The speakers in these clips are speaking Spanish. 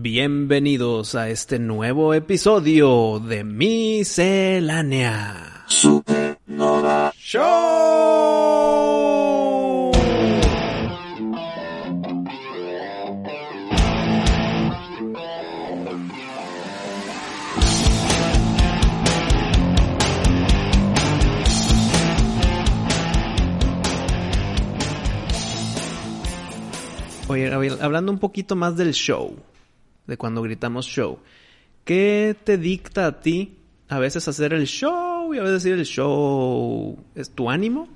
Bienvenidos a este nuevo episodio de Miscelánea Supernova Show. Oye, hablando un poquito más del show, de cuando gritamos show, ¿qué te dicta a ti a veces hacer el show y a veces decir el show? ¿Es tu ánimo?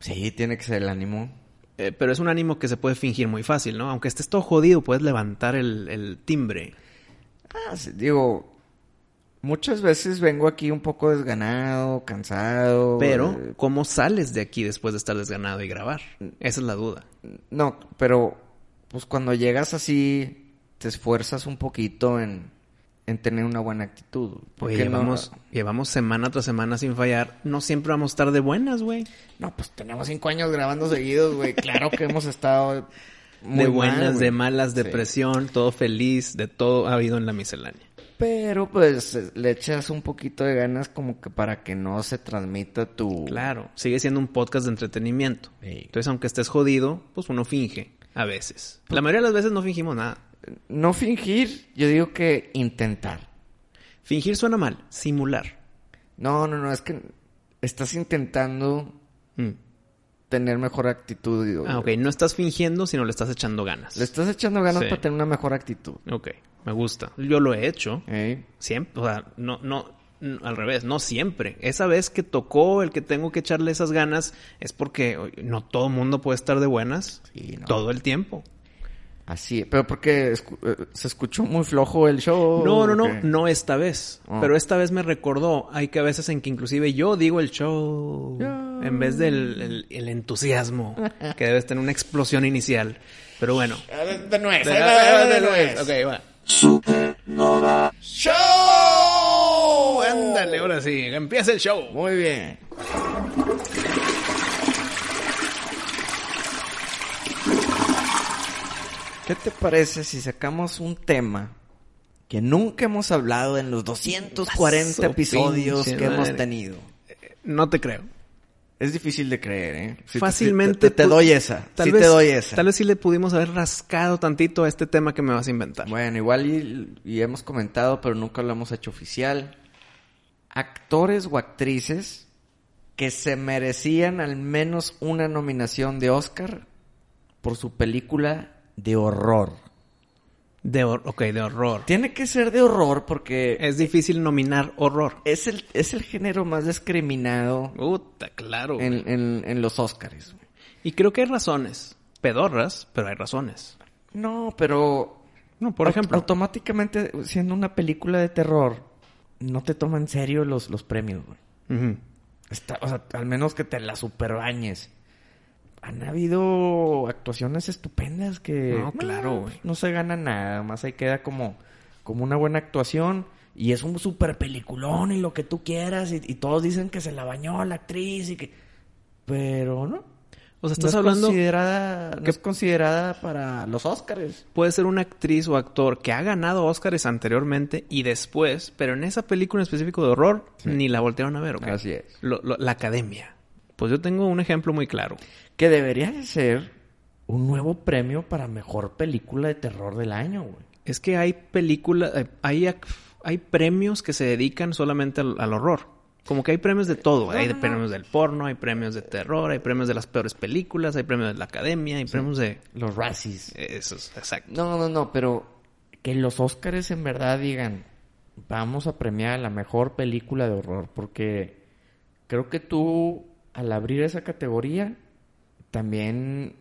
Sí, tiene que ser el ánimo. Eh, pero es un ánimo que se puede fingir muy fácil, ¿no? Aunque estés todo jodido, puedes levantar el, el timbre. Ah, sí, digo, muchas veces vengo aquí un poco desganado, cansado. Pero, eh, ¿cómo sales de aquí después de estar desganado y grabar? Esa es la duda. no, pero pues cuando llegas así, te esfuerzas un poquito en, en tener una buena actitud. Oye, Porque llevamos, llevamos semana tras semana sin fallar. No siempre vamos a estar de buenas, güey. No, pues tenemos cinco años grabando seguidos, güey. Claro que hemos estado muy De buenas, de malas, Sí. depresión, todo feliz, de todo ha habido en la miscelánea. Pero pues le echas un poquito de ganas como que para que no se transmita tu... Claro, sigue siendo un podcast de entretenimiento. Sí. Entonces, aunque estés jodido, pues uno finge a veces. La mayoría de las veces no fingimos nada. No fingir, yo digo que intentar. Fingir suena mal, simular. No, no, no, es que estás intentando Mm. tener mejor actitud. Digo, Ah, ok, no estás fingiendo, sino le estás echando ganas. Le estás echando ganas Sí. para tener una mejor actitud. Ok, me gusta. Yo lo he hecho. ¿eh? Siempre, o sea, no, no, al revés, no siempre. Esa vez que tocó el que tengo que echarle esas ganas es porque no todo el mundo puede estar de buenas Sí, no. todo el tiempo. Así, pero porque escu- eh, se escuchó muy flojo el show. No, no, no, no esta vez. Ah. Pero esta vez me recordó, hay que a veces en que inclusive yo digo el show Show. en vez del el, el entusiasmo, que debes tener una explosión inicial. Pero bueno. De, nuez, De- va, de de- nuez. Ok, va. Supernova Show. Ándale, ahora sí, empieza el show. Muy bien. ¿Qué te parece si sacamos un tema que nunca hemos hablado en los 240 Su episodios que hemos tenido? No te creo. Es difícil de creer, ¿eh? Fácilmente. Te, doy esa. Tal sí vez, te doy esa. Tal vez sí le pudimos haber rascado tantito a este tema que me vas a inventar. Bueno, igual y, y hemos comentado, pero nunca lo hemos hecho oficial. Actores o actrices que se merecían al menos una nominación de Oscar por su película de horror. De ok, de horror. Tiene que ser de horror porque Es difícil nominar horror. es el, es el género más discriminado Puta, claro. en, en- en los Oscars. Y creo que hay razones. Pedorras, pero hay razones. No, pero No, por ejemplo. automáticamente siendo una película de terror, no te toman en serio los, los premios, güey. Está, o sea, al menos que te la superbañes. Han habido actuaciones estupendas que... No, claro, güey. No se gana nada, más ahí queda como, como una buena actuación. Y es un super peliculón y lo que tú quieras. Y, y todos dicen que se la bañó la actriz y que... Pero no. O sea, no estás es hablando Considerada, no que- es considerada para los Oscars. puede ser una actriz o actor que ha ganado Oscars anteriormente y después, pero en esa película en específico de horror, ni la voltearon a ver, ¿ok? Así es. Lo- lo- la academia. Pues yo tengo un ejemplo muy claro. Que debería de ser un nuevo premio para mejor película de terror del año, güey. Es que hay películas, eh, hay, hay premios que se dedican solamente al, al horror. Como que hay premios de todo. hay de premios del porno, hay premios de terror, hay premios de las peores películas, hay premios de la academia, hay premios de... Los Razzies. Eso es, exacto. No, no, no, pero que los Oscars en verdad digan, vamos a premiar la mejor película de horror, porque creo que tú, al abrir esa categoría, también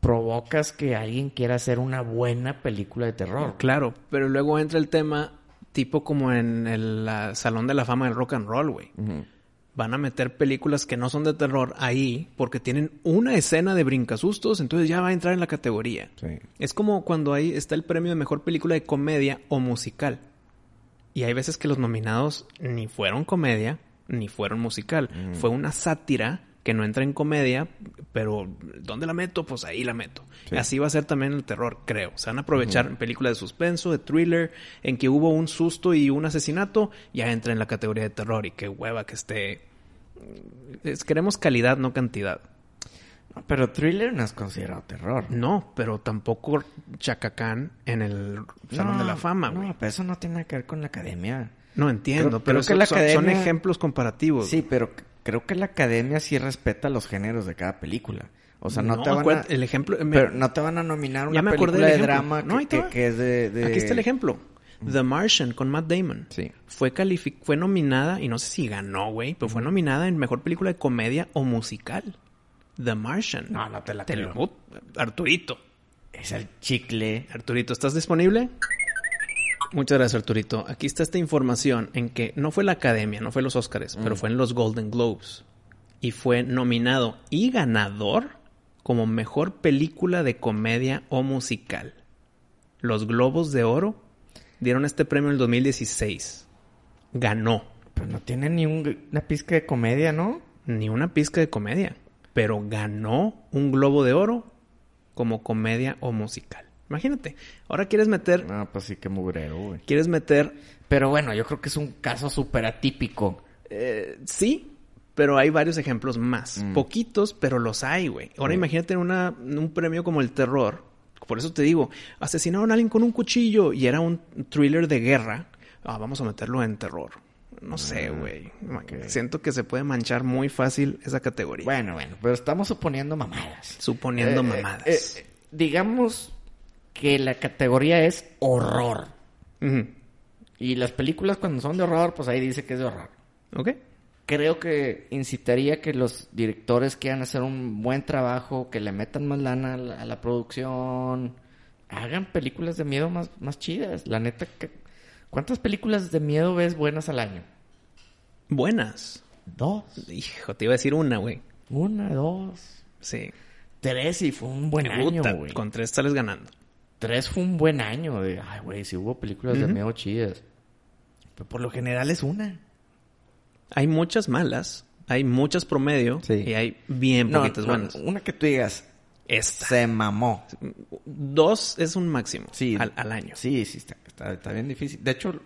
provocas que alguien quiera hacer una buena película de terror. Claro, pero luego entra el tema tipo como en el Salón de la Fama del Rock and Roll, güey. Van a meter películas que no son de terror ahí porque tienen una escena de brincasustos, entonces ya va a entrar en la categoría. Sí. Es como cuando ahí está el premio de mejor película de comedia o musical. Y hay veces que los nominados ni fueron comedia ni fueron musical. Fue una sátira que no entra en comedia, pero ¿dónde la meto? Pues ahí la meto. Sí. Así va a ser también el terror, creo. Se van a aprovechar en películas de suspenso, de thriller, en que hubo un susto y un asesinato, ya entra en la categoría de terror y qué hueva que esté. Es- queremos calidad, no cantidad. Pero thriller no es considerado terror. No, pero tampoco Chacacán en el Salón No, de la Fama, No, pero eso no tiene nada que ver con la academia. No, entiendo, Creo- pero creo que son, la son- son academia- ejemplos comparativos. Sí, pero creo que la academia sí respeta los géneros de cada película. O sea, no, te van a... el ejemplo... me- Pero no te van a nominar Ya una me acordé película de drama No, que, que- es de, de- Aquí está el ejemplo. The Martian con Matt Damon. Sí. Fue, calific- fue nominada, y no sé si ganó, güey, pero fue nominada en Mejor Película de Comedia o Musical. The Martian. No, no te la Te lo- creo. Arturito. Es el chicle. Arturito, ¿estás disponible? Muchas gracias, Arturito. Aquí está esta información en que no fue la Academia, no fue los Oscars, pero fue en los Golden Globes. Y fue nominado y ganador como mejor película de comedia o musical. Los Globos de Oro dieron este premio en el 2016. Ganó. Pero no tiene ni un- una pizca de comedia, ¿no? Ni una pizca de comedia. Pero ganó un Globo de Oro como comedia o musical. Imagínate. Ahora quieres meter. No, pues sí, que mugrero, güey. Quieres meter Pero bueno, yo creo que es un caso súper atípico. Eh, sí, pero hay varios ejemplos más. Mm. Poquitos, pero los hay, güey. Ahora Sí. imagínate una, un premio como el terror. Por eso te digo, asesinaron a alguien con un cuchillo y era un thriller de guerra. Ah, vamos a meterlo en terror. No sé, Ah, güey. Siento que se puede manchar muy fácil esa categoría. Bueno, bueno, pero estamos suponiendo mamadas. Suponiendo Eh, mamadas. eh, eh, digamos que la categoría es horror. Y las películas cuando son de horror, pues ahí dice que es de horror. ¿Ok? Creo que incitaría que los directores quieran hacer un buen trabajo, que le metan más lana a la, a la producción, hagan películas de miedo más, más chidas. La neta, ¿cuántas películas de miedo ves buenas al año? Buenas. Dos. Hijo, te iba a decir una, güey. Una, dos. Sí. Tres y fue un buen año, güey. con tres sales ganando. Tres fue un buen año. De, ay, güey, si hubo películas de miedo chidas. Pero por lo general es una. Hay muchas malas, hay muchas promedio Sí. y hay bien No, poquitas no, buenas. una que tú digas, Esta. se mamó. Dos es un máximo Sí. al, al año. Sí, sí, está, está, está bien difícil. De hecho,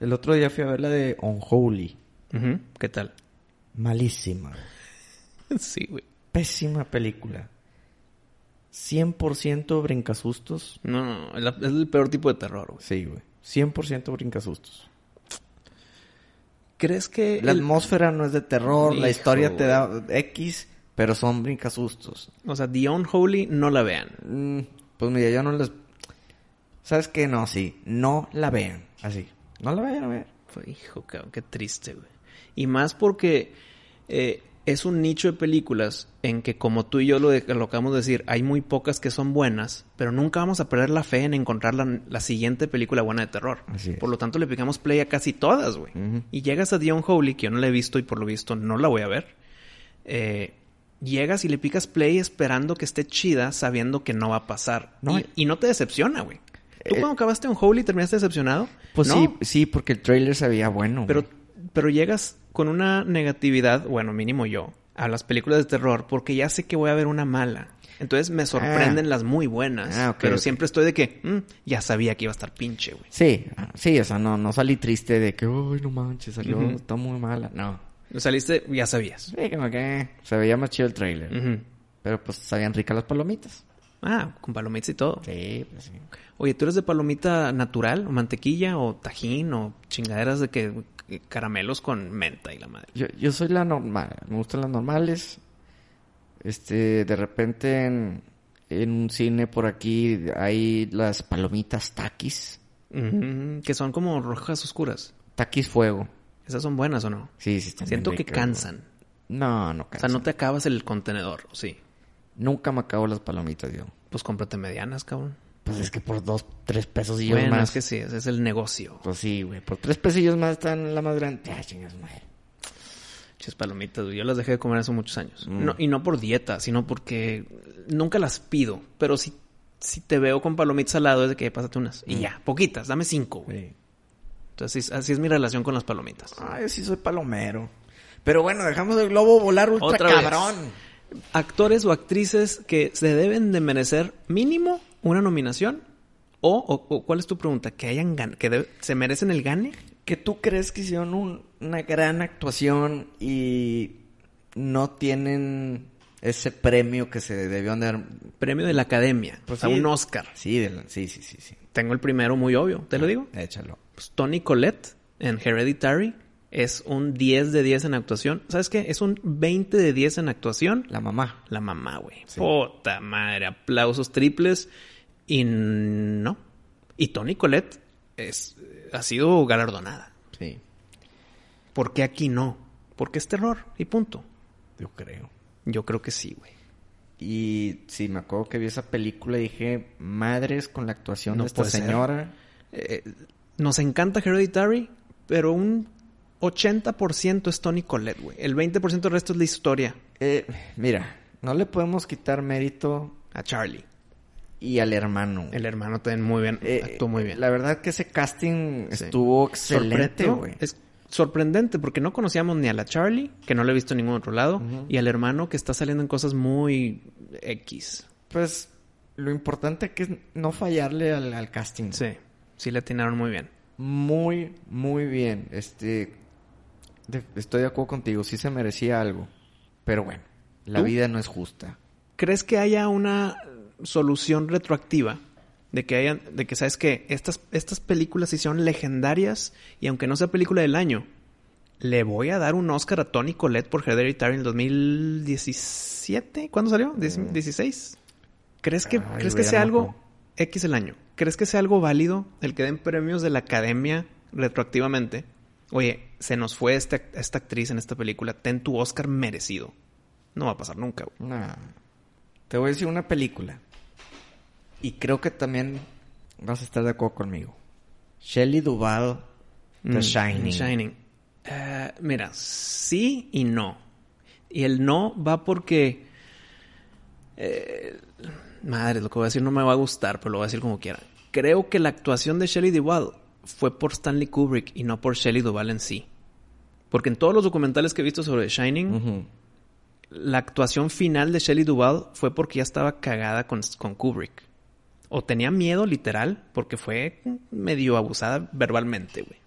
el otro día fui a ver la de Unholy. Ujú, ¿Qué tal? Malísima. sí, güey. Pésima película. 100% brincasustos. No, no, no, es el peor tipo de terror, güey. Sí, güey. 100% brincasustos. ¿Crees que La el- atmósfera no es de terror, la historia te da X, pero son brincasustos. o sea, The Unholy no la vean? Mm, pues mira, yo no les... ¿Sabes qué? No, sí. No la vean. Así. No la vayan a ver. Hijo, cabrón, qué triste, güey. Y más porque eh, es un nicho de películas en que, como tú y yo lo, de- lo acabamos de decir, hay muy pocas que son buenas, pero nunca vamos a perder la fe en encontrar la, la siguiente película buena de terror. Por lo tanto, le picamos play a casi todas, güey. Y llegas a The Unholy, que yo no la he visto y por lo visto no la voy a ver. Eh, llegas y le picas play esperando que esté chida, sabiendo que no va a pasar. No, y, y no te decepciona, güey. ¿Tú Eh, cuando acabaste Unholy terminaste decepcionado? Pues No. sí, sí, porque el trailer se veía bueno. Pero, güey. Pero llegas con una negatividad, bueno, mínimo yo, a las películas de terror porque ya sé que voy a ver una mala. Entonces me sorprenden Ah. las muy buenas. Ah, pero siempre estoy de que "Mm, ya sabía que iba a estar pinche, güey. Sí, sí, o sea, no, no salí triste de que, uy, no manches, salió, Ujú. está muy mala. No. Saliste, ya sabías. Sí, como que se veía más chido el trailer. Pero pues sabían ricas las palomitas. Ah, con palomitas y todo. Sí, pues sí. Oye, ¿tú eres de palomita natural o mantequilla o tajín o chingaderas de que caramelos con menta y la madre? Yo, yo soy la normal, me gustan las normales. Este, de repente en, en un cine por aquí hay las palomitas taquis. Que son como rojas oscuras. Taquis fuego. ¿Esas son buenas o no? Sí, sí, están bien Siento que cansan. No, no O sea, cansan. no te acabas el contenedor, ¿o sí? Nunca me acabo las palomitas yo. Pues cómprate medianas, cabrón. Pues es que por dos, tres pesos y Bueno, más. es que sí, ese es el negocio. Pues sí, güey. Por tres pesillos más están la más grande. Ah, chingas, madre. Chis palomitas, güey. Yo las dejé de comer hace muchos años. Mm. No, y no por dieta, sino porque nunca las pido. Pero si, si te veo con palomitas al lado es de que pásate unas. Y Mm. ya, poquitas, dame cinco, güey. Sí. Entonces, así es mi relación con las palomitas. Ay, sí soy palomero. Pero bueno, dejamos el globo volar ultra Otra vez. Actores o actrices que se deben de merecer mínimo una nominación. O, o- o ¿cuál es tu pregunta? ¿Que hayan gan que se merecen el gane? que tú crees que hicieron un- una gran actuación y no tienen ese premio que se debió dar. Premio de la academia. Pues sí. un Oscar. Sí, de la- sí, sí, sí, sí. Tengo el primero muy obvio. ¿Te lo digo? Échalo. Pues Tony Collette en Hereditary es un 10 de 10 en actuación. ¿Sabes qué? Es un 20 de 10 en actuación. La mamá. La mamá, güey. Sí. Puta madre. Aplausos triples. Y no. Y Tony Collette es, ha sido galardonada. Sí, ¿Por qué aquí no? Porque es terror y punto. yo creo. Yo creo que sí, güey. Y sí, me acuerdo que vi esa película y dije, madres con la actuación No de esta señora. Eh, nos encanta Hereditary, pero un 80% es Tony Collette, güey. El 20% del resto es la historia. Eh, mira, no le podemos quitar mérito A Charlie. y al hermano. El hermano también muy bien. Eh, actuó muy bien. La verdad que ese casting Sí. estuvo excelente, güey. Es sorprendente porque no conocíamos ni a la Charlie, que no la he visto en ningún otro lado, y al hermano que está saliendo en cosas muy X. Pues lo importante que es no fallarle al, al casting. Sí, sí le atinaron muy bien. Muy, muy bien. Este, de- estoy de acuerdo contigo. Sí se merecía algo. Pero bueno, la ¿Tú? vida no es justa. ¿Crees que haya una solución retroactiva de que hayan, de que sabes que estas, estas películas se hicieron legendarias y aunque no sea película del año, le voy a dar un Oscar a Tony Collette por Hereditary en el 2017? ¿Cuándo salió? ¿Diez- ¿16? ¿Crees que, Ay, ¿crees que sea algo X el año? ¿Crees que sea algo válido el que den premios de la academia retroactivamente? Oye, se nos fue esta, esta actriz en esta película, ten tu Oscar merecido. No va a pasar nunca, güey. Nah. Te voy a decir una película. Y creo que también vas a estar de acuerdo conmigo. Shelley Duvall, The Mm, Shining. Shining. Eh, mira, sí y no. Y el no va porque... eh, madre, lo que voy a decir no me va a gustar, pero lo voy a decir como quiera. Creo que la actuación de Shelley Duvall fue por Stanley Kubrick y no por Shelley Duvall en sí. Porque en todos los documentales que he visto sobre The Shining, la actuación final de Shelley Duvall fue porque ya estaba cagada con, con Kubrick. O tenía miedo, literal, porque fue medio abusada verbalmente, güey.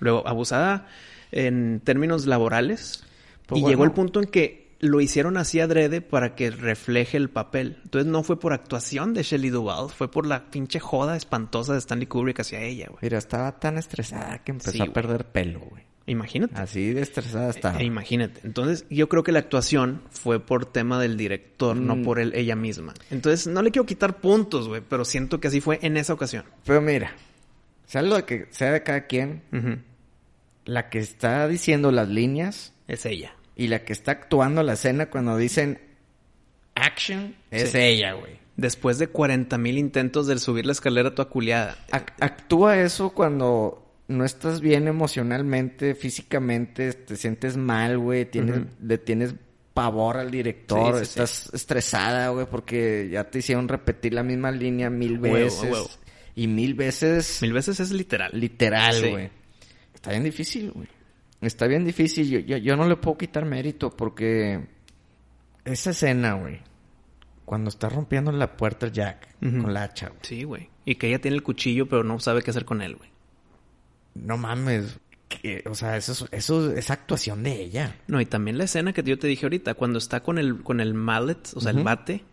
Luego, abusada en términos laborales. Pues y bueno. llegó el punto en que lo hicieron así adrede para que refleje el papel. Entonces no fue por actuación de Shelley Duvall, fue por la pinche joda espantosa de Stanley Kubrick hacia ella, güey. Mira, estaba tan estresada que empezó Sí, a perder pelo, güey. Imagínate. Así de estresada estaba. E imagínate. Entonces, yo creo que la actuación fue por tema del director, no Mm. por él, ella misma. Entonces, no le quiero quitar puntos, güey, pero siento que así fue en esa ocasión. Pero mira, sea lo de que sea de cada quien, la que está diciendo las líneas Es ella. Y la que está actuando la escena cuando dicen action es Sí. ella, güey. Después de 40 mil intentos de subir la escalera toda culiada. Ac- actúa eso cuando no estás bien emocionalmente, físicamente, te sientes mal, güey, tienes, le tienes pavor al director, Sí, sí, sí. estás estresada, güey, porque ya te hicieron repetir la misma línea mil Huevo, veces. huevo. Y mil veces Mil veces es literal. literal, güey. Está bien difícil, güey. Está bien difícil. Yo, yo, yo no le puedo quitar mérito porque esa escena, güey, cuando está rompiendo la puerta Jack con la hacha, güey. Sí, güey. Y que ella tiene el cuchillo, pero no sabe qué hacer con él, güey. No mames. que- o sea, eso, es- eso es actuación de ella. No, y también la escena que yo te dije ahorita, cuando está con el, con el mallet, o sea, el bate,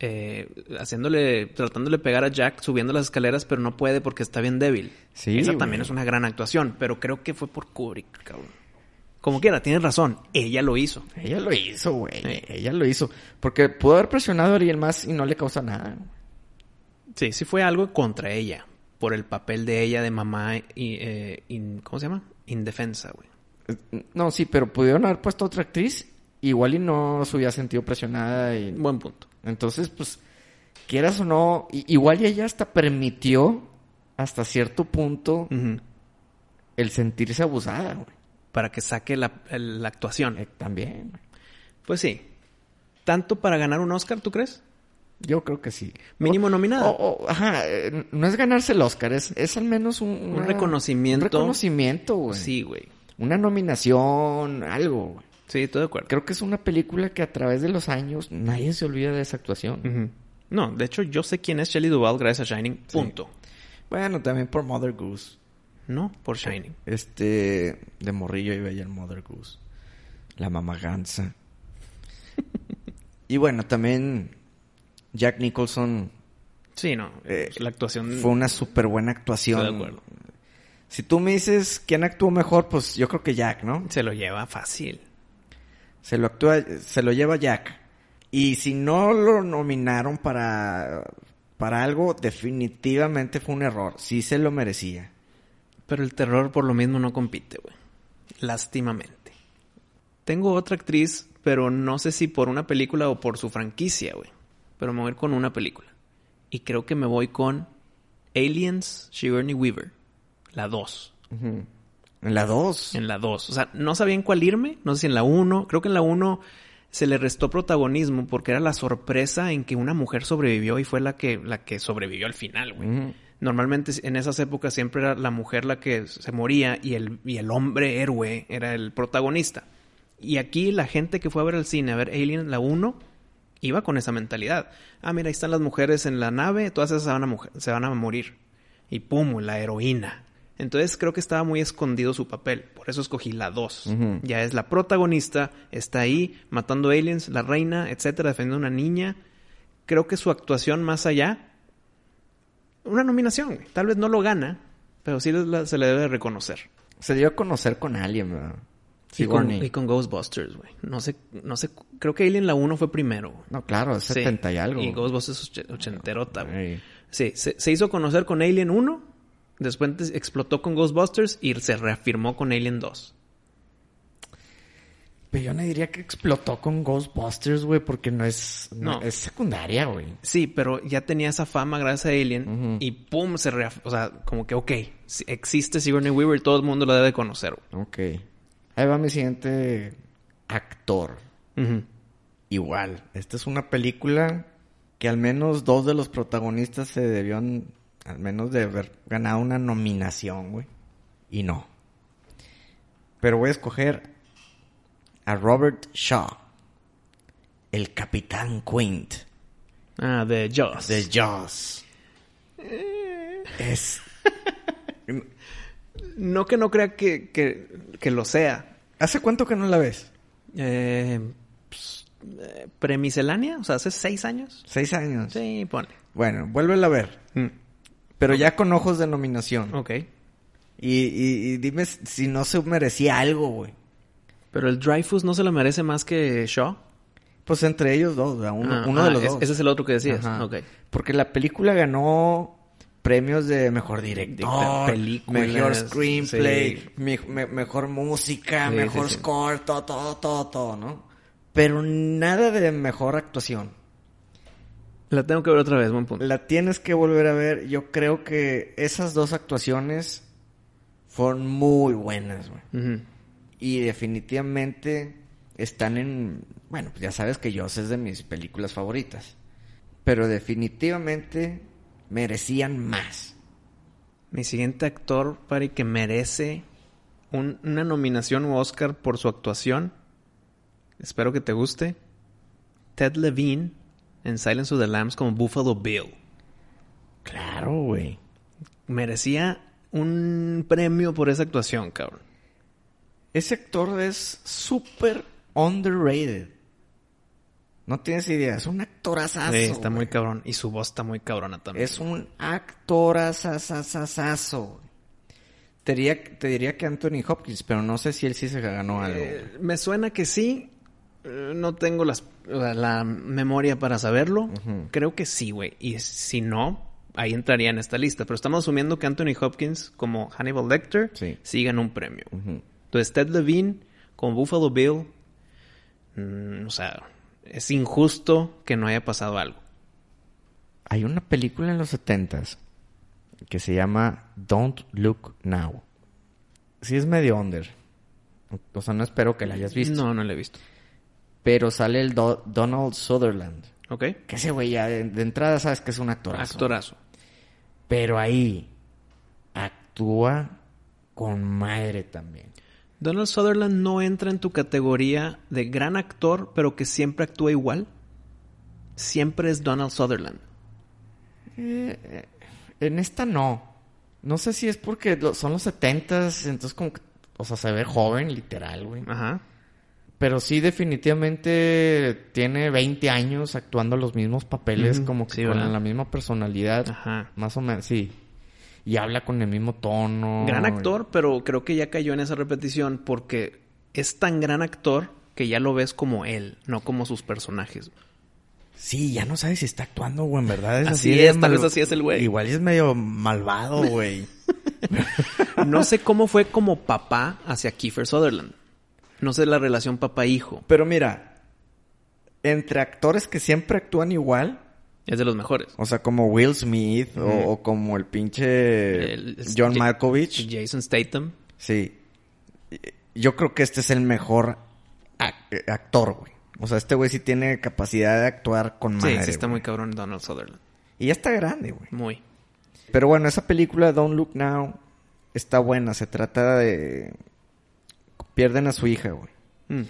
eh, haciéndole, tratándole de pegar a Jack, subiendo las escaleras, pero no puede porque está bien débil. Sí, Esa güey. también es una gran actuación, pero creo que fue por Kubrick, cabrón. Como quiera, tienes razón, ella lo hizo. Ella lo hizo, güey. Sí. Ella lo hizo. Porque pudo haber presionado a Ariel más y no le causa nada. Sí, sí fue algo contra ella, por el papel de ella de mamá y, eh, in- ¿cómo se llama? Indefensa, güey. No, sí, pero pudieron haber puesto otra actriz. Igual y no se hubiera sentido presionada y... Buen punto. Entonces, pues, quieras o no, igual y ella hasta permitió hasta cierto punto el sentirse abusada, güey. Para que saque la, actuación. Eh, también. Pues sí. ¿Tanto para ganar un Oscar, tú crees? Yo creo que sí. Mínimo O- nominada. o- o, ajá, eh, no es ganarse el Oscar, es, es al menos un, Un reconocimiento. Un reconocimiento, güey. Sí, güey. Una nominación, algo, güey. Sí, estoy de acuerdo. Creo que es una película que a través de los años nadie se olvida de esa actuación. No, de hecho yo sé quién es Shelley Duvall gracias a Shining. Sí. Punto. Bueno, también por Mother Goose. No, por Shining. Este, de morrillo iba ya el Mother Goose. La mamaganza. y bueno, también Jack Nicholson Sí, no. Eh, la actuación fue una súper buena actuación. Estoy de acuerdo. Si tú me dices quién actuó mejor, pues yo creo que Jack, ¿no? se lo lleva fácil. Se lo actúa, se lo lleva Jack. Y si no lo nominaron para, para algo, definitivamente fue un error. Sí se lo merecía. Pero el terror por lo mismo no compite, güey. Lástimamente. Tengo otra actriz, pero no sé si por una película o por su franquicia, güey. Pero me voy a ir con una película. Y creo que me voy con Aliens, Sigourney Weaver. La 2. Ujú. En la 2. En la 2. O sea, no sabía en cuál irme. No sé si en la 1. Creo que en la 1 se le restó protagonismo porque era la sorpresa en que una mujer sobrevivió y fue la que, la que sobrevivió al final, güey. Normalmente en esas épocas siempre era la mujer la que se moría y el, y el hombre héroe era el protagonista. Y aquí la gente que fue a ver al cine, a ver Alien, la 1, iba con esa mentalidad. Ah, mira, ahí están las mujeres en la nave, todas esas se van a, mujer- se van a morir. Y pum, la heroína. Entonces creo que estaba muy escondido su papel, por eso escogí la 2. Ujú. Ya es la protagonista, está ahí matando aliens, la reina, etcétera, defendiendo a una niña. Creo que su actuación más allá una nominación. Tal vez no lo gana, pero sí la- se le debe reconocer. Se dio a conocer con Alien, ¿verdad? Y con, Sigourney. y con Ghostbusters, güey. No sé, no sé, creo que Alien la 1 fue primero. güey. No, claro, es Sí. 70 y algo. Y Ghostbusters och- ochenterota, güey. Ey. Sí, se, se hizo conocer con Alien 1, después explotó con Ghostbusters y se reafirmó con Alien 2. Pero yo no diría que explotó con Ghostbusters, güey, porque no es... No, No. es secundaria, güey. Sí, pero ya tenía esa fama gracias a Alien y pum, se reaf... O sea, como que, ok, existe Sigourney Weaver y todo el mundo la debe conocer. Ok. Ahí va mi siguiente actor. güey. Igual. Esta es una película que al menos dos de los protagonistas se debieron al menos de haber ganado una nominación, güey. Y no. Pero voy a escoger a Robert Shaw. El Capitán Quint Ah, de Jaws. de Jaws. Es... No que no crea que, que, que lo sea. ¿Hace cuánto que no la ves? Eh, pues, eh, ¿Premiscelánea? O sea, hace seis años. Seis años. Sí, ponle. Bueno, vuélvela a ver. Mm, Pero ya con ojos de nominación. Ok. Y, y- y dime si no se merecía algo, güey. Pero el Dreyfus no se lo merece más que Shaw. Pues entre ellos dos, ¿verdad? uno, Ah, uno ah, de los es- dos. Ese es el otro que decías. Ajá. Ok. Porque la película ganó premios de mejor director, De películas, mejor screenplay, sí. me- me- mejor música, Sí, mejor sí. score, todo, todo, todo, todo, ¿no? Pero nada de mejor actuación. La tengo que ver otra vez, buen punto. La tienes que volver a ver. Yo creo que esas dos actuaciones fueron muy buenas, güey. Y definitivamente están en... Bueno, pues ya sabes que Joss es de mis películas favoritas. Pero definitivamente merecían más. Mi siguiente actor, Pari, que merece un- una nominación o Oscar por su actuación. Espero que te guste. Ted Levine en Silence of the Lambs como Buffalo Bill. Claro, güey. Merecía un premio por esa actuación, cabrón. Ese actor es súper underrated. No tienes idea, es un actorazazo. Sí, está muy cabrón. Y su voz está muy cabrona también. Es un actorazazazazo. Te diría, te diría que Anthony Hopkins, pero no sé si él sí se ganó algo. Eh, me suena que sí. Eh, No tengo las, la, la memoria para saberlo. Creo que sí, güey. Y si no, ahí entraría en esta lista. Pero estamos asumiendo que Anthony Hopkins, como Hannibal Lecter, Sí. sí ganó un premio. Entonces, Ted Levine, con Buffalo Bill, mm, o sea, es injusto que no haya pasado algo. Hay una película en los setentas que se llama Don't Look Now. Sí es medio under. O sea, no espero que la hayas visto. No, no lo he visto. Pero sale el Do- Donald Sutherland. ¿Ok? Que ese güey ya de, de entrada sabes que es un actorazo. Actorazo. Pero ahí actúa con madre también. Donald Sutherland no entra en tu categoría de gran actor, pero que siempre actúa igual. Siempre es Donald Sutherland. En esta no. No sé si es porque son los setentas, entonces como que, o sea, se ve joven, literal, güey. Ajá. Pero sí, definitivamente tiene 20 años actuando los mismos papeles, como que sí, con ¿verdad? la misma personalidad. Ajá. Más o menos, sí. Y habla con el mismo tono. Gran actor, pero creo que ya cayó en esa repetición porque es tan gran actor que ya lo ves como él, no como sus personajes. Sí, ya no sabes si está actuando o en verdad es Así es, tal vez así es el güey. Igual es medio malvado, güey. No sé cómo fue como papá hacia Kiefer Sutherland. No sé la relación papá-hijo. Pero mira, entre actores que siempre actúan igual, Es de los mejores. o sea, como Will Smith o, o como el pinche El- John Malkovich, Jason Statham. sí. Yo creo que este es el mejor ac- actor, güey. O sea, este güey sí tiene capacidad de actuar con Sí, madre. sí está güey. muy cabrón Donald Sutherland. Y ya está grande, güey. Muy. Pero bueno, esa película Don't Look Now está buena. Se trata de... Pierden a su hija, güey. Mm.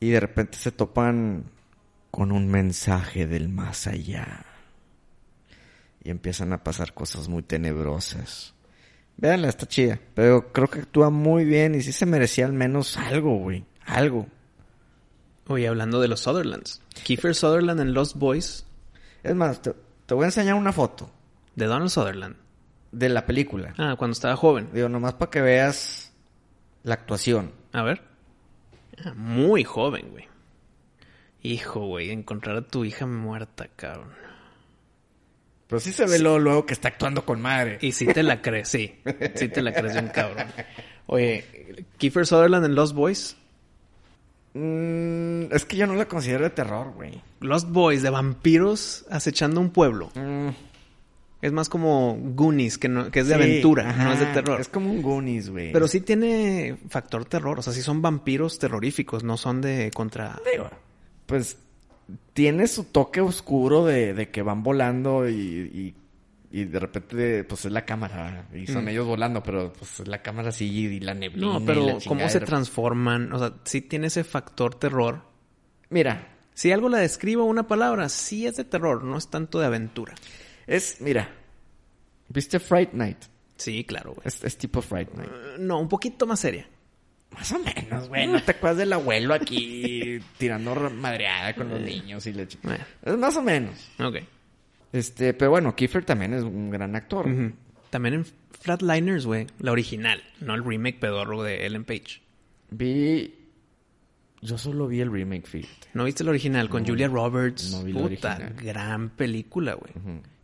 Y de repente se topan con un mensaje del más allá. Y empiezan a pasar cosas muy tenebrosas. Véanla, está chida. Pero creo que actúa muy bien y sí se merecía al menos algo, güey. Algo. Oye, hablando de los Sutherlands. Kiefer Sutherland en Lost Boys Es más, te, te voy a enseñar una foto de Donald Sutherland. de la película. Ah, cuando estaba joven. Digo, nomás para que veas la actuación. A ver. Muy joven, güey. Hijo, güey, encontrar a tu hija muerta, cabrón. Pero sí se ve luego, luego que está actuando con madre. Y sí te la crees, sí. Sí te la crees bien, cabrón. Oye, Kiefer Sutherland en Lost Boys. Mm, es que yo no la considero de terror, güey. Lost Boys de vampiros acechando un pueblo. Mm, Es más como Goonies, que, no, que es de sí, aventura, ajá, no es de terror. Es como un Goonies, güey. Pero sí tiene factor terror. O sea, sí son vampiros terroríficos, no son de contra... Digo, pues tiene su toque oscuro de, de que van volando y, y, y de repente pues es la cámara y son Mm. ellos volando, pero pues es la cámara así y la neblina. No, y pero la cómo se transforman. O sea, sí tiene ese factor terror. Mira, Si algo la describo una palabra, sí es de terror, no es tanto de aventura. Es, mira, ¿viste Fright Night? Sí, claro, güey. Es, es tipo Fright Night. Eh, No, un poquito más seria. Más o menos, güey. ¿No te acuerdas del abuelo aquí tirando madreada con los niños y le... Bueno, Es más o menos. ok. Este, pero bueno, Kiefer también es un gran actor. También en Flatliners, güey. La original, no el remake pedorro de Ellen Page. Vi... Yo solo vi el remake, fíjate. ¿No viste el original con No, Julia Roberts? no vi la Puta, original. gran película, güey.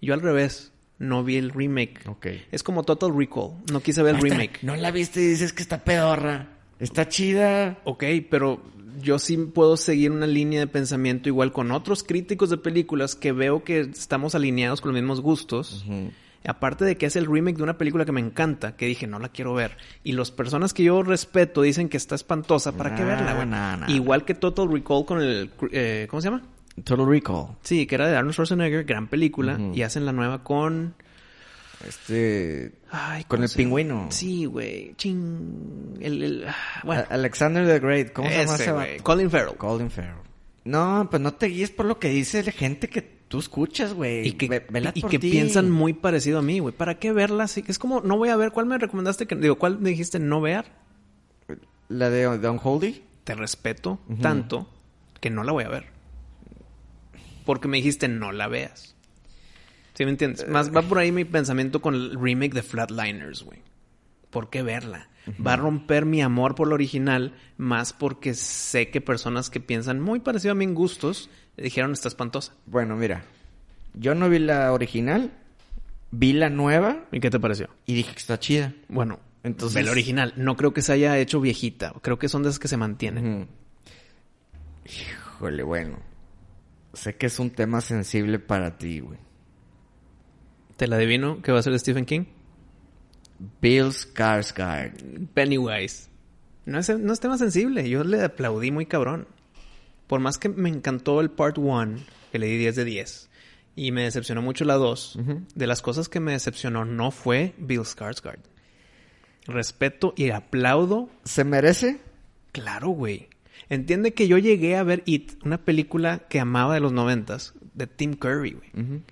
Yo al revés, no vi el remake. Ok. Es como Total Recall. No quise ver el está. remake. No la viste y dices que está pedorra. Está chida. Ok, pero yo sí puedo seguir una línea de pensamiento igual con otros críticos de películas que veo que estamos alineados con los mismos gustos. Aparte de que es el remake de una película que me encanta, que dije, no la quiero ver. Y las personas que yo respeto dicen que está espantosa, ¿para qué verla, güey? nah, nah, Igual que Total Recall con el... eh, ¿Cómo se llama? Total Recall. Sí, que era de Arnold Schwarzenegger, gran película. Y hacen la nueva con... Este... Ay, Con ¿cómo el pingüino. Sí, güey. Ching. El, el- ah, bueno, Alexander the Great. ¿Cómo se llama ese, güey. Colin Farrell. Colin Farrell. No, pues no te guíes por lo que dice la gente que tú escuchas, güey. Y que, Ve- y piensan muy parecido a mí, güey. ¿Para qué verla? así? Es como, no voy a ver. ¿Cuál me recomendaste? que Digo, ¿cuál me dijiste no ver? La de, de Unholy. Te respeto tanto que no la voy a ver. Porque me dijiste no la veas. ¿Sí me entiendes? Más va por ahí mi pensamiento con el remake de Flatliners, güey. ¿Por qué verla? Va a romper mi amor por lo original, más porque sé que personas que piensan muy parecido a mí en gustos dijeron está espantosa. Bueno, mira. Yo no vi la original. Vi la nueva ¿Y qué te pareció? y dije que está chida. Bueno, Entonces- ve la original. No creo que se haya hecho viejita. Creo que son de esas que se mantienen. Híjole, bueno. Sé que es un tema sensible para ti, güey. ¿Te la adivino que va a ser Stephen King? Bill Skarsgård. Pennywise. No es, no es tema sensible. Yo le aplaudí muy cabrón. Por más que me encantó el part 1, que le di 10 de 10, y me decepcionó mucho la 2, de las cosas que me decepcionó no fue Bill Skarsgård. Respeto y aplaudo. ¿Se merece? Claro, güey. Entiende que yo llegué a ver It, una película que amaba de los noventas, de Tim Curry, güey.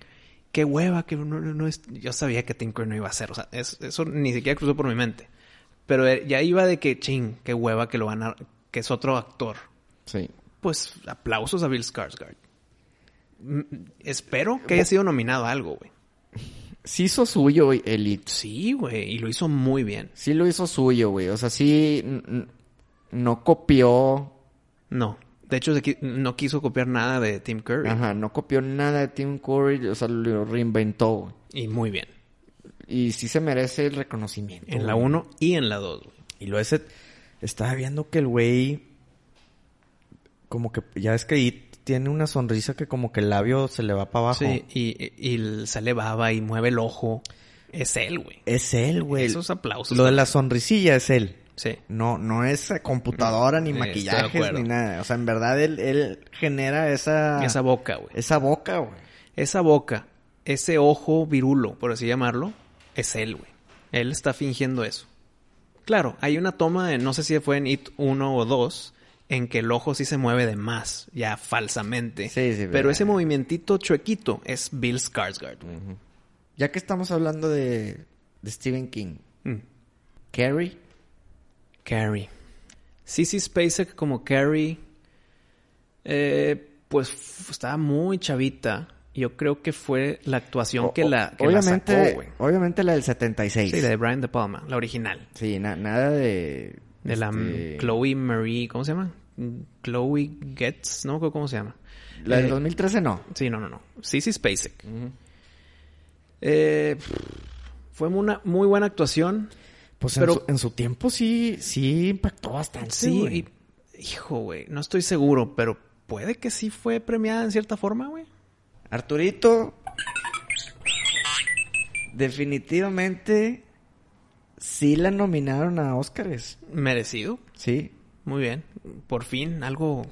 Qué hueva que no, no es... Yo sabía que Tim Curry no iba a ser, o sea, eso ni siquiera cruzó por mi mente. Pero eh, ya iba de que, ching, qué hueva que lo van a... que es otro actor. Sí. Pues aplausos a Bill Skarsgård. Mm, espero que haya sido nominado a algo, güey. Sí hizo suyo Elite. Sí, güey, y lo hizo muy bien. Sí lo hizo suyo, güey. O sea, sí no copió. No. De hecho, no quiso copiar nada de Tim Curry. Ajá, no copió nada de Tim Curry, o sea, lo reinventó. Y muy bien. Y sí se merece el reconocimiento. En la 1 y en la 2. Y lo ese estaba viendo que el güey como que ya es que tiene una sonrisa que como que el labio se le va para abajo. Sí, y, y, sale baba y mueve el ojo. Es él, güey. Es él, güey. Esos aplausos. Lo de la sonrisilla es él. Sí. No, no es computadora, ni maquillaje, ni nada. O sea, en verdad él, él genera esa... Esa boca, güey. Esa boca, güey. Esa boca, ese ojo virulo, por así llamarlo, es él, güey. Él está fingiendo eso. Claro, hay una toma, no sé si fue en It 1 o 2, en que el ojo sí se mueve de más, ya falsamente. Sí, sí, pero ese movimientito chuequito es Bill Skarsgård. Ya que estamos hablando de, de Stephen King, mm. Carrie. Carrie. Sissy Spacek como Carrie, eh, pues estaba muy chavita. Yo creo que fue la actuación que la que obviamente, Obviamente la del 76. Sí, la de Brian De Palma, la original. Sí, nada de... De la este, Chloe Marie, ¿cómo se llama? Chloe Getz, no cómo se llama. La del 2013 eh, no. Sí, no, no, no. Sissy Spacek. eh, fue una muy buena actuación. Pues pero, en, su, tiempo sí, sí impactó bastante. Sí, hijo, güey, no estoy seguro, pero puede que sí fue premiada en cierta forma, güey. Arturito, definitivamente sí la nominaron a Óscares. Merecido. Sí. Muy bien. Por fin, algo.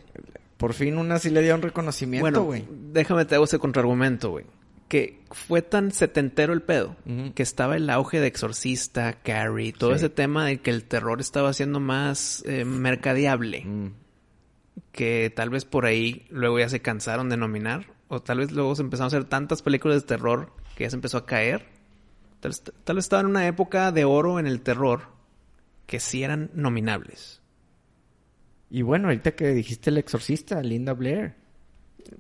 Por fin una sí le dio un reconocimiento, güey. Bueno, déjame te hago ese contraargumento, güey. Que fue tan setentero el pedo, que estaba el auge de Exorcista, Carrie, todo ese tema de que el terror estaba siendo más eh, mercadeable. Mm. Que tal vez por ahí luego ya se cansaron de nominar. O tal vez luego se empezaron a hacer tantas películas de terror que ya se empezó a caer. Tal, tal vez estaba en una época de oro en el terror que sí eran nominables. Y bueno, ahorita que dijiste el exorcista, Linda Blair.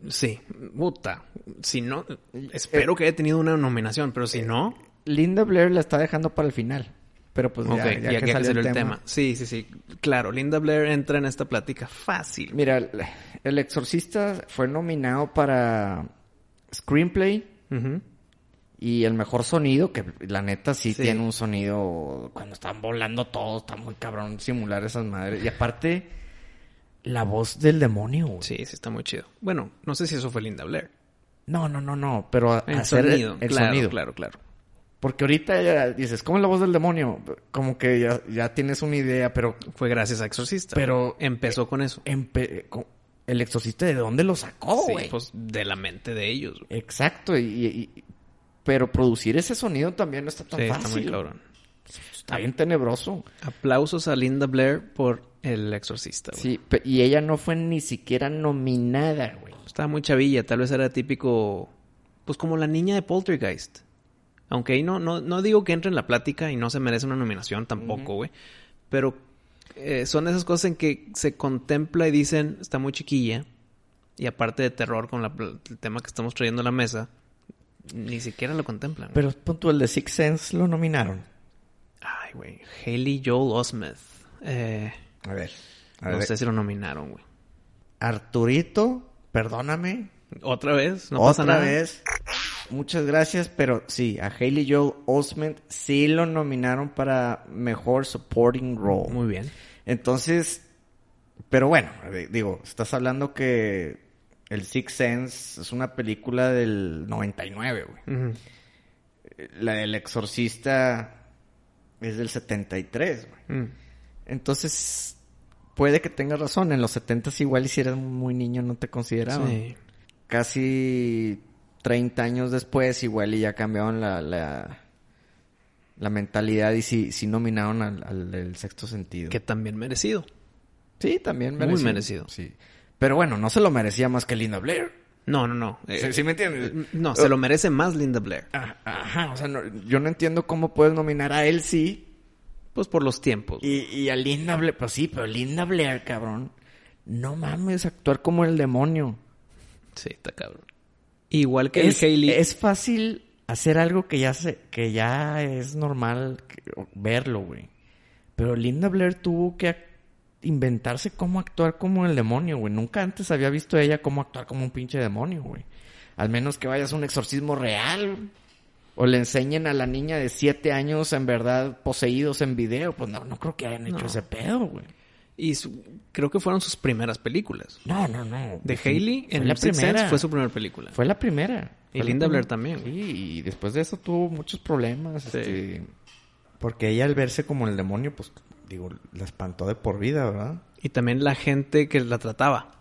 Sí, puta. Si no, espero que haya tenido una nominación, pero si no. Linda Blair la está dejando para el final. Pero pues ya, ya, que, salió el, tema. Sí, sí, sí. Claro, Linda Blair entra en esta plática fácil. Mira, el, exorcista fue nominado para screenplay. Y el mejor sonido, que la neta sí, tiene un sonido cuando están volando todos, está muy cabrón simular esas madres. Y aparte, la voz del demonio, Sí, sí, está muy chido. Bueno, no sé si eso fue Linda Blair. No, no, no, no, pero el sonido, el, claro, sonido. Claro, claro. Porque ahorita ya dices, ¿cómo es la voz del demonio? Como que ya, ya tienes una idea, pero... Fue gracias a Exorcista. Pero... Empezó con eso. ¿El Exorcista de dónde lo sacó, güey? Sí, pues de la mente de ellos. Exacto, y, Pero producir ese sonido también no está tan fácil. está muy cabrón. Está bien tenebroso. Aplausos a Linda Blair por El Exorcista. Sí, y ella no fue ni siquiera nominada, güey. Estaba muy chavilla, tal vez era típico, pues como la niña de Poltergeist. Aunque ahí no, no, no digo que entre en la plática y no se merece una nominación tampoco, güey. Pero eh, son esas cosas en que se contempla y dicen, está muy chiquilla. Y aparte de terror con el tema que estamos trayendo a la mesa, ni siquiera lo contemplan. Pero punto, el de Six Sense lo nominaron. Ay, güey. Haley Joel Osmeth. Eh, a ver. no sé si lo nominaron, güey. Arturito, perdóname. ¿Otra vez? ¿No Otra pasa vez. Muchas gracias, pero sí, a Haley Joel Osment sí lo nominaron para Mejor Supporting Role. Muy bien. Entonces, pero bueno, digo, estás hablando que El Sixth Sense es una película del 99, güey. Ujú. La del Exorcista es del 73, güey. Mm. Entonces, puede que tengas razón. En los 70 igual y si eras muy niño no te consideraban. Sí. Casi 30 años después igual y ya cambiaron la, la, la mentalidad y sí, sí nominaron al, al del sexto sentido. Que también merecido. Sí, también Muy merecido. merecido. Sí. Pero bueno, no se lo merecía más que Linda Blair. No, no, no. Eh, ¿Sí, sí me entiendes? No, se lo merece más Linda Blair. Ah, Ajá, o sea, no- yo no entiendo cómo puedes nominar a él sí Pues por los tiempos. y, y a Linda Blair. Pues sí, pero Linda Blair, cabrón. No mames, actuar como el demonio. Sí, está cabrón. Igual que es, el Hailey. es fácil hacer algo que ya se, que ya es normal verlo, güey. Pero Linda Blair tuvo que ac- inventarse cómo actuar como el demonio, güey. Nunca antes había visto a ella cómo actuar como un pinche demonio, güey. Al menos que vayas a un exorcismo real. O le enseñen a la niña de siete años en verdad poseídos en video. Pues no, no creo que hayan hecho No. ese pedo, güey. Y su- creo que fueron sus primeras películas. No, no, no. De fue en la Sixth primera. Sense fue su primera película. Fue la primera. Y Fue la Linda Blair también. Sí, y después de eso tuvo muchos problemas. Sí. este, Porque ella al verse como el demonio, pues, digo, la espantó de por vida, ¿verdad? Y también la gente que la trataba.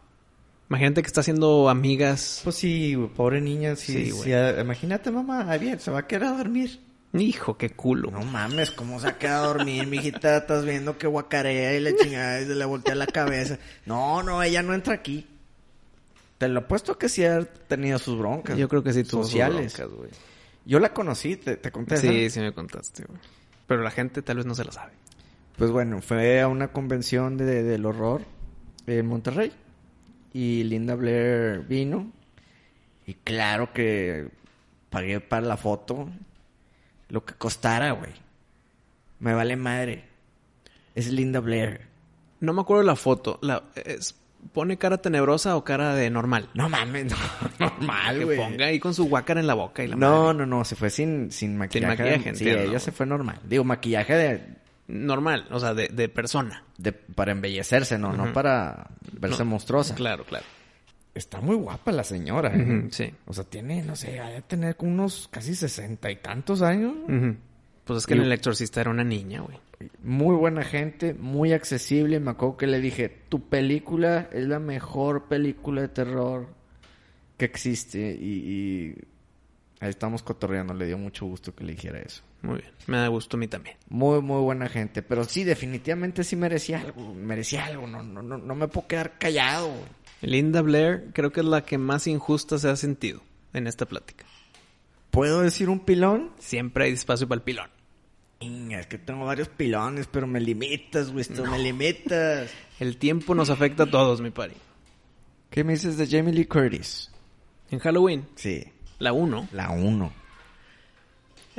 Imagínate que está haciendo amigas. Pues sí, güey, pobre niña, sí, Sí, sí, güey. ah, imagínate, mamá, bien, se va a quedar a dormir. Hijo, qué culo. No mames, ¿cómo se ha quedado a dormir, mijita? Estás viendo que guacarea y le chingada y se le voltea la cabeza. No, no, ella no entra aquí. Te lo apuesto que sí ha tenido sus broncas. Yo creo que sí tuvo sus sociales. broncas, güey. Yo la conocí, te, te conté. Sí, sí me contaste, güey. Pero la gente tal vez no se la sabe. Pues bueno, fue a una convención de, del horror en Monterrey. Y Linda Blair vino. Y claro que pagué para la foto lo que costara, güey. Me vale madre. Es Linda Blair. No me acuerdo la foto. La, es- ¿Pone cara tenebrosa o cara de normal? No mames, no, normal, que güey. ponga ahí con su guácara en la boca y la No, madre. no, no, se fue sin, sin maquillaje. maquillaje, sí, entiendo. ella se fue normal. Digo, maquillaje de, Normal, o sea, de, de persona. de- para embellecerse, no, no para verse No, monstruosa. Claro, claro. Está muy guapa la señora. ¿eh? Sí. O sea, tiene, no sé, ha de tener como unos casi sesenta y tantos años. Pues es que Y- en el exorcista era una niña, güey. Muy buena gente, muy accesible. Me acuerdo que le dije, tu película es la mejor película de terror que existe. Y, y ahí estamos cotorreando. Le dio mucho gusto que le dijera eso. Muy bien. Me da gusto a mí también. Muy, muy buena gente. Pero sí, definitivamente sí merecía algo. Merecía algo. No, no, no, no me puedo quedar callado. Linda Blair creo que es la que más injusta se ha sentido en esta plática. ¿Puedo decir un pilón? Siempre hay espacio para el pilón. Es que tengo varios pilones, pero me limitas, güey. esto Me limitas. El tiempo nos afecta a todos, mi pari. ¿Qué me dices de Jamie Lee Curtis? En Halloween, Sí, la 1. la 1.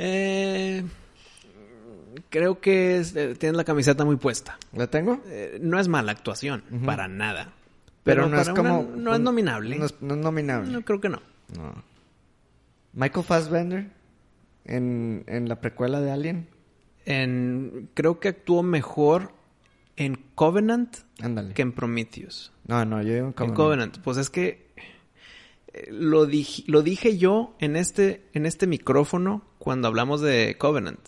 Eh, creo que es- eh, tienes la camiseta muy puesta. ¿La tengo? Eh, no es mala actuación, para nada. Pero, no es como... una- no es nominable. No es, no es nominable. No, creo que no. No. Michael Fassbender en, en la precuela de Alien. En, creo que actuó mejor en Covenant que en Prometheus. No, no, yo digo en En Covenant. Covenant, pues es que eh, lo dije, lo dije yo en este, en este micrófono cuando hablamos de Covenant,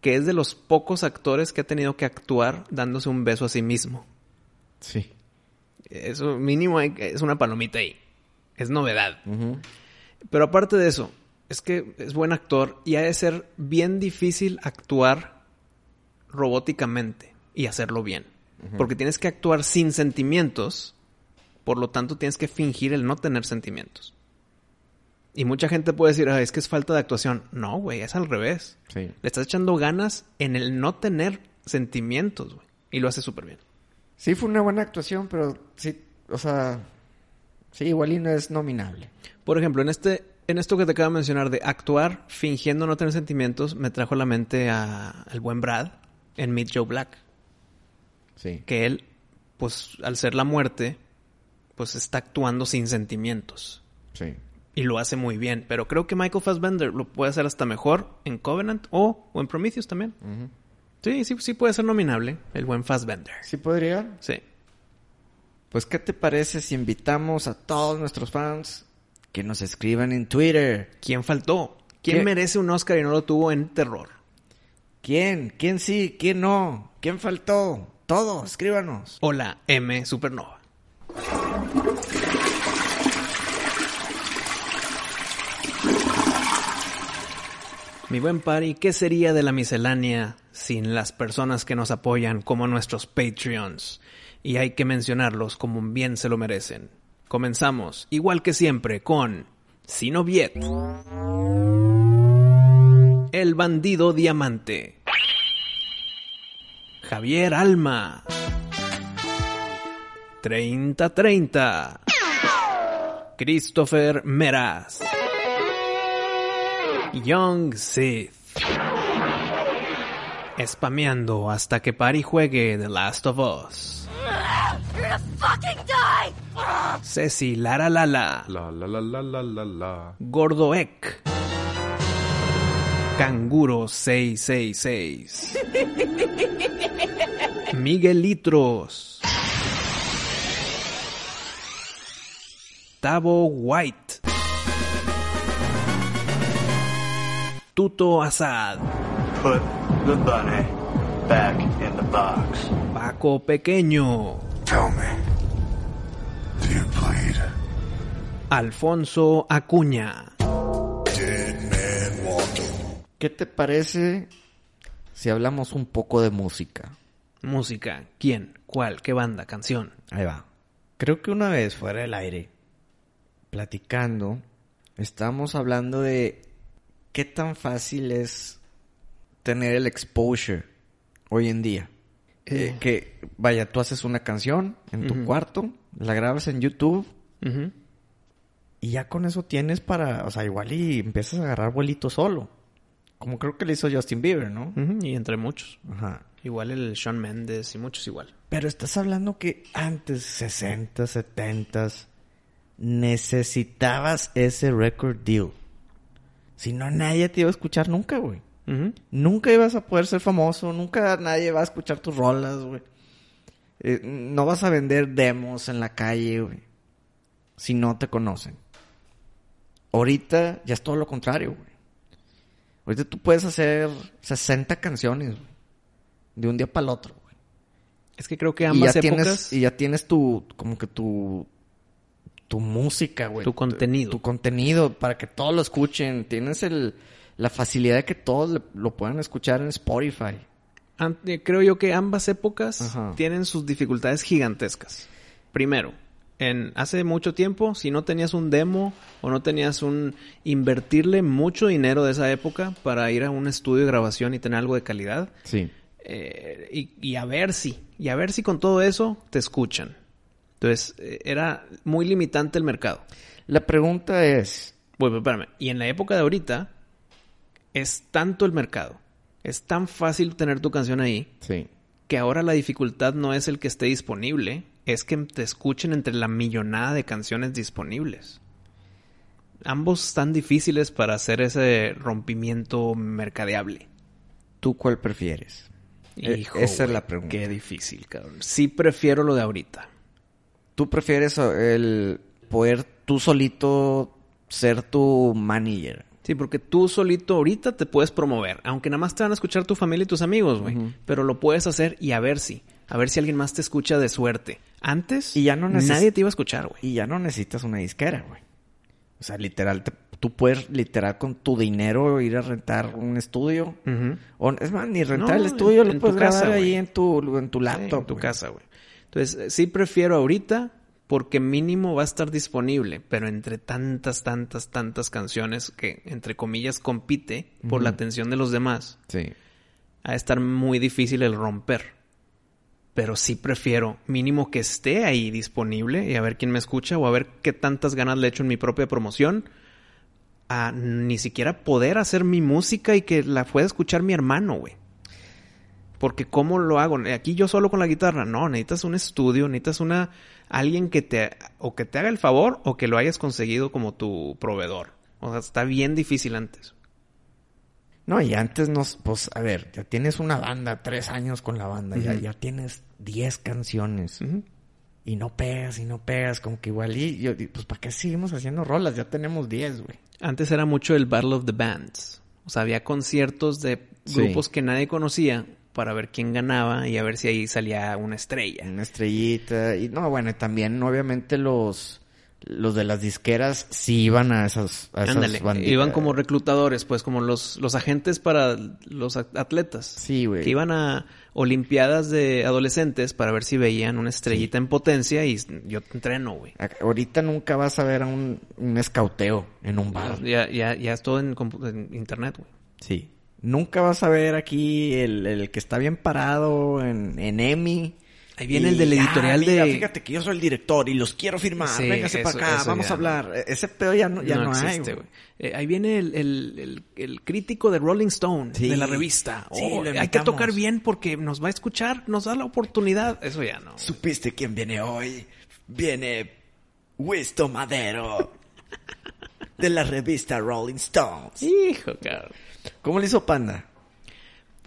que es de los pocos actores que ha tenido que actuar dándose un beso a sí mismo. Sí. Eso mínimo hay- es una palomita ahí. Es novedad. Pero aparte de eso, es que es buen actor y ha de ser bien difícil actuar robóticamente y hacerlo bien. Porque tienes que actuar sin sentimientos, por lo tanto tienes que fingir el no tener sentimientos. Y mucha gente puede decir, "Ah, es que es falta de actuación. No, güey, es al revés. Sí. Le estás echando ganas en el no tener sentimientos, güey. Y lo hace súper bien. Sí, fue una buena actuación, pero sí, o sea... Sí, igual y no es nominable. Por ejemplo, en este, en esto que te acabo de mencionar de actuar fingiendo no tener sentimientos, me trajo a la mente a, al buen Brad en Meet Joe Black. Sí. Que él, pues, al ser la muerte, pues está actuando sin sentimientos. Sí. Y lo hace muy bien. Pero creo que Michael Fassbender lo puede hacer hasta mejor en Covenant o, o en Prometheus también. Sí, sí, sí puede ser nominable, el buen Fassbender. ¿Sí podría? Sí. Pues, ¿qué te parece si invitamos a todos nuestros fans que nos escriban en Twitter? ¿Quién faltó? ¿Quién ¿Qué? merece un Oscar y no lo tuvo en terror? ¿Quién? ¿Quién sí? ¿Quién no? ¿Quién faltó? Todos, escríbanos. Hola, M Supernova. Mi buen pari, ¿qué sería de la miscelánea sin las personas que nos apoyan como nuestros Patreons? Y hay que mencionarlos como bien se lo merecen. Comenzamos, igual que siempre, con Sinoviet. El bandido diamante. Javier Alma. 3030. Christopher Meraz. Young Sith. Spameando hasta que Pari juegue The Last of Us. Ceci Lara Lala. La la la la la la la. Gordo Ek. Canguro 666. Miguel Litros. Tavo White. Tuto Asad. Put the bunny back in the box. Paco Pequeño. Tell me. Do you bleed? Alfonso Acuña. Dead man walking. ¿Qué te parece si hablamos un poco de música? Música. ¿Quién? ¿Cuál? ¿Qué banda? ¿Canción? Ahí va. Creo que una vez fuera del aire, platicando, estábamos hablando de qué tan fácil es tener el exposure hoy en día. Eh, que, vaya, tú haces una canción en tu cuarto, la grabas en YouTube. Y ya con eso tienes para, o sea, igual y empiezas a agarrar vuelito solo. Como creo que le hizo Justin Bieber, ¿no? Y entre muchos. Ajá. Igual el Sean Mendes y muchos igual. Pero estás hablando que antes, 60, 70, necesitabas ese record deal. Si no, nadie te iba a escuchar nunca, güey. Nunca ibas a poder ser famoso, nunca nadie va a escuchar tus rolas, güey. Eh, no vas a vender demos en la calle, güey, si no te conocen. Ahorita ya es todo lo contrario, güey. Ahorita tú puedes hacer 60 canciones, güey, de un día para el otro, güey. Es que creo que Y ambas ya, épocas... tienes, y ya tienes tu, como que tu, tu música, güey. Tu contenido. Tu, contenido para que todos lo escuchen. Tienes el, la facilidad de que todos le- lo puedan escuchar en Spotify. An- eh, creo yo que ambas épocas Ajá. tienen sus dificultades gigantescas. Primero, en hace mucho tiempo, si no tenías un demo o no tenías un invertirle mucho dinero de esa época para ir a un estudio de grabación y tener algo de calidad, Sí. eh, y, y a ver si, y a ver si con todo eso te escuchan. Entonces, eh, era muy limitante el mercado. La pregunta es, Bueno, espérame. Y en la época de ahorita, es tanto el mercado, es tan fácil tener tu canción ahí, sí. que ahora la dificultad no es el que esté disponible, es que te escuchen entre la millonada de canciones disponibles. Ambos están difíciles para hacer ese rompimiento mercadeable. ¿Tú cuál prefieres? Hijo, esa es la pregunta. Qué difícil, cabrón. Sí prefiero lo de ahorita. ¿Tú prefieres el poder tú solito ser tu manager? Sí, porque tú solito ahorita te puedes promover, aunque nada más te van a escuchar tu familia y tus amigos, güey. Pero lo puedes hacer y a ver si, a ver si alguien más te escucha de suerte. Antes, Y ya no nadie te iba a escuchar, güey. Y ya no necesitas una disquera, güey. O sea, literal, te- tú puedes literal con tu dinero ir a rentar un estudio. O, es más, ni rentar No, el estudio, en- lo en puedes casa, grabar ahí en tu, en tu laptop. en tu casa, güey. Entonces, eh, sí prefiero ahorita porque mínimo va a estar disponible, pero entre tantas, tantas, tantas canciones que, entre comillas, compite por la atención de los demás, Sí. a estar muy difícil el romper. Pero sí prefiero mínimo que esté ahí disponible y a ver quién me escucha o a ver qué tantas ganas le echo en mi propia promoción a ni siquiera poder hacer mi música y que la pueda escuchar mi hermano, güey. Porque ¿cómo lo hago? Aquí yo solo con la guitarra. No, necesitas un estudio, necesitas una alguien que te o que te haga el favor o que lo hayas conseguido como tu proveedor. O sea, está bien difícil antes. No, y antes nos, pues, a ver, ya tienes una banda, tres años con la banda, ya, Ujú. ya tienes diez canciones. Y no pegas, y no pegas, como que igual y yo, pues ¿para qué seguimos haciendo rolas? Ya tenemos 10, güey. Antes era mucho el Battle of the Bands. O sea, había conciertos de Sí. grupos que nadie conocía para ver quién ganaba y a ver si ahí salía una estrella. Una estrellita. Y no, bueno, y también obviamente los los de las disqueras sí iban a esas, a esas Ándale, banditas. iban como reclutadores, pues como los, los agentes para los at- atletas. Sí, güey. Que iban a olimpiadas de adolescentes para ver si veían una estrellita en potencia y yo te entreno, güey. Ahorita nunca vas a ver a un, un escauteo en un bar. Ya, ya, ya es todo en, en internet, güey. Sí. Nunca vas a ver aquí el, el que está bien parado en, en EMI. Ahí viene el del editorial mira, de- Fíjate que yo soy el director y los quiero firmar. Sí, Véngase eso- para acá, vamos a hablar. E- Ese pedo ya no, ya no, hay, existe. Eh, ahí viene el, el- el- el crítico de Rolling Stone, Sí. de la revista. Sí, Oh, hay que tocar bien porque nos va a escuchar, nos da la oportunidad. Eso ya no. ¿Supiste quién viene hoy? Viene Wisto Madero. De la revista Rolling Stones. Hijo, cabrón. ¿Cómo le hizo Panda?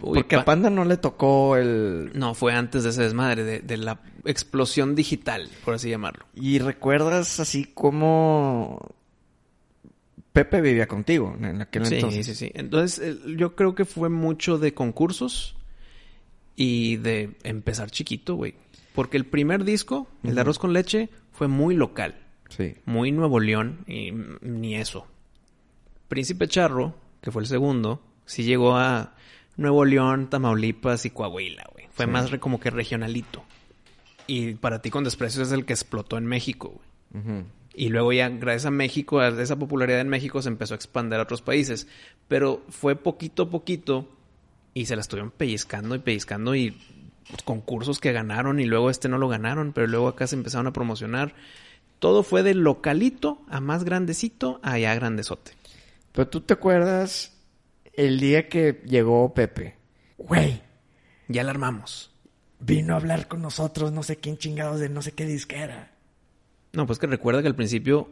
Uy, Porque pa- a Panda no le tocó el... No, fue antes de ese desmadre, de, de la explosión digital, por así llamarlo. ¿Y recuerdas así como... Pepe vivía contigo en aquel Sí, entonces? sí, sí. Entonces, el- yo creo que fue mucho de concursos y de empezar chiquito, güey. Porque el primer disco, el de Arroz con Leche, fue muy local. Sí. muy Nuevo León y ni eso. Príncipe Charro, que fue el segundo, sí llegó a Nuevo León, Tamaulipas y Coahuila, güey. Fue Sí. más re- como que regionalito. Y para ti con desprecio es el que explotó en México, güey. Y luego ya, gracias a México, a esa popularidad en México, se empezó a expandir a otros países. Pero fue poquito a poquito y se la estuvieron pellizcando y pellizcando y concursos que ganaron y luego este no lo ganaron, pero luego acá se empezaron a promocionar. Todo fue de localito a más grandecito a ya grandezote. Pero tú te acuerdas el día que llegó Pepe. Güey, Ya la armamos. vino a hablar con nosotros, no sé quién chingados de no sé qué disquera. No, pues que recuerda que al principio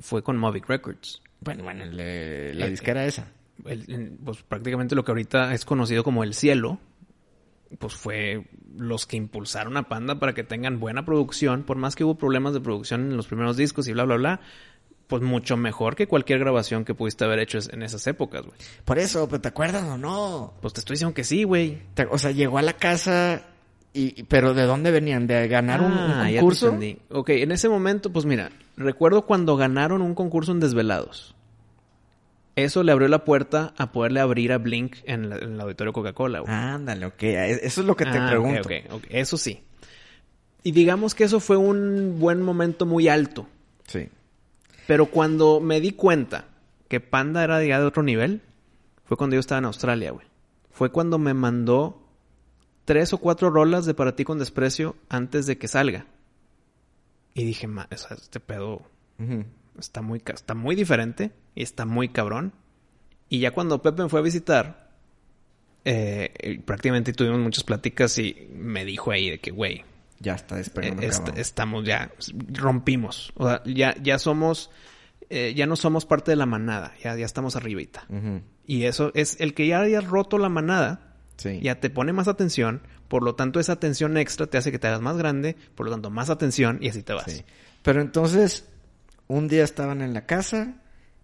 fue con Movic Records. Bueno, bueno, le- la Eh, disquera esa. el- pues prácticamente lo que ahorita es conocido como el cielo, pues fue los que impulsaron a Panda para que tengan buena producción, por más que hubo problemas de producción en los primeros discos y bla, bla, bla, pues mucho mejor que cualquier grabación que pudiste haber hecho en esas épocas, güey. Por eso, pero ¿te acuerdas o no? Pues te estoy diciendo que sí, güey. O sea, llegó a la casa y... Pero ¿de dónde venían? ¿De ganar un, un Ah, ya te concurso? entendí. Ok, en ese momento, pues mira, recuerdo cuando ganaron un concurso en Desvelados. Eso le abrió la puerta a poderle abrir a Blink en, la- en el auditorio Coca-Cola, güey. Ándale, ok. Eso es lo que te Ah, pregunto. Eso sí. Y digamos que eso fue un buen momento muy alto. Sí. Pero cuando me di cuenta que Panda era ya de otro nivel, fue cuando yo estaba en Australia, güey. Fue cuando me mandó tres o cuatro rolas de Para ti con desprecio antes de que salga. Y dije, ma, o sea, este pedo está muy, está muy diferente y está muy cabrón. Y ya cuando Pepe me fue a visitar, eh, prácticamente tuvimos muchas pláticas y me dijo ahí de que, güey, Ya está despegando, eh, est- estamos ya, rompimos. O sea, ya, ya somos, eh, ya no somos parte de la manada, ya, ya estamos arribita. Y eso es el que ya hayas roto la manada, Sí. ya te pone más atención, por lo tanto esa atención extra te hace que te hagas más grande, por lo tanto más atención y así te vas. Sí. Pero entonces, un día estaban en la casa.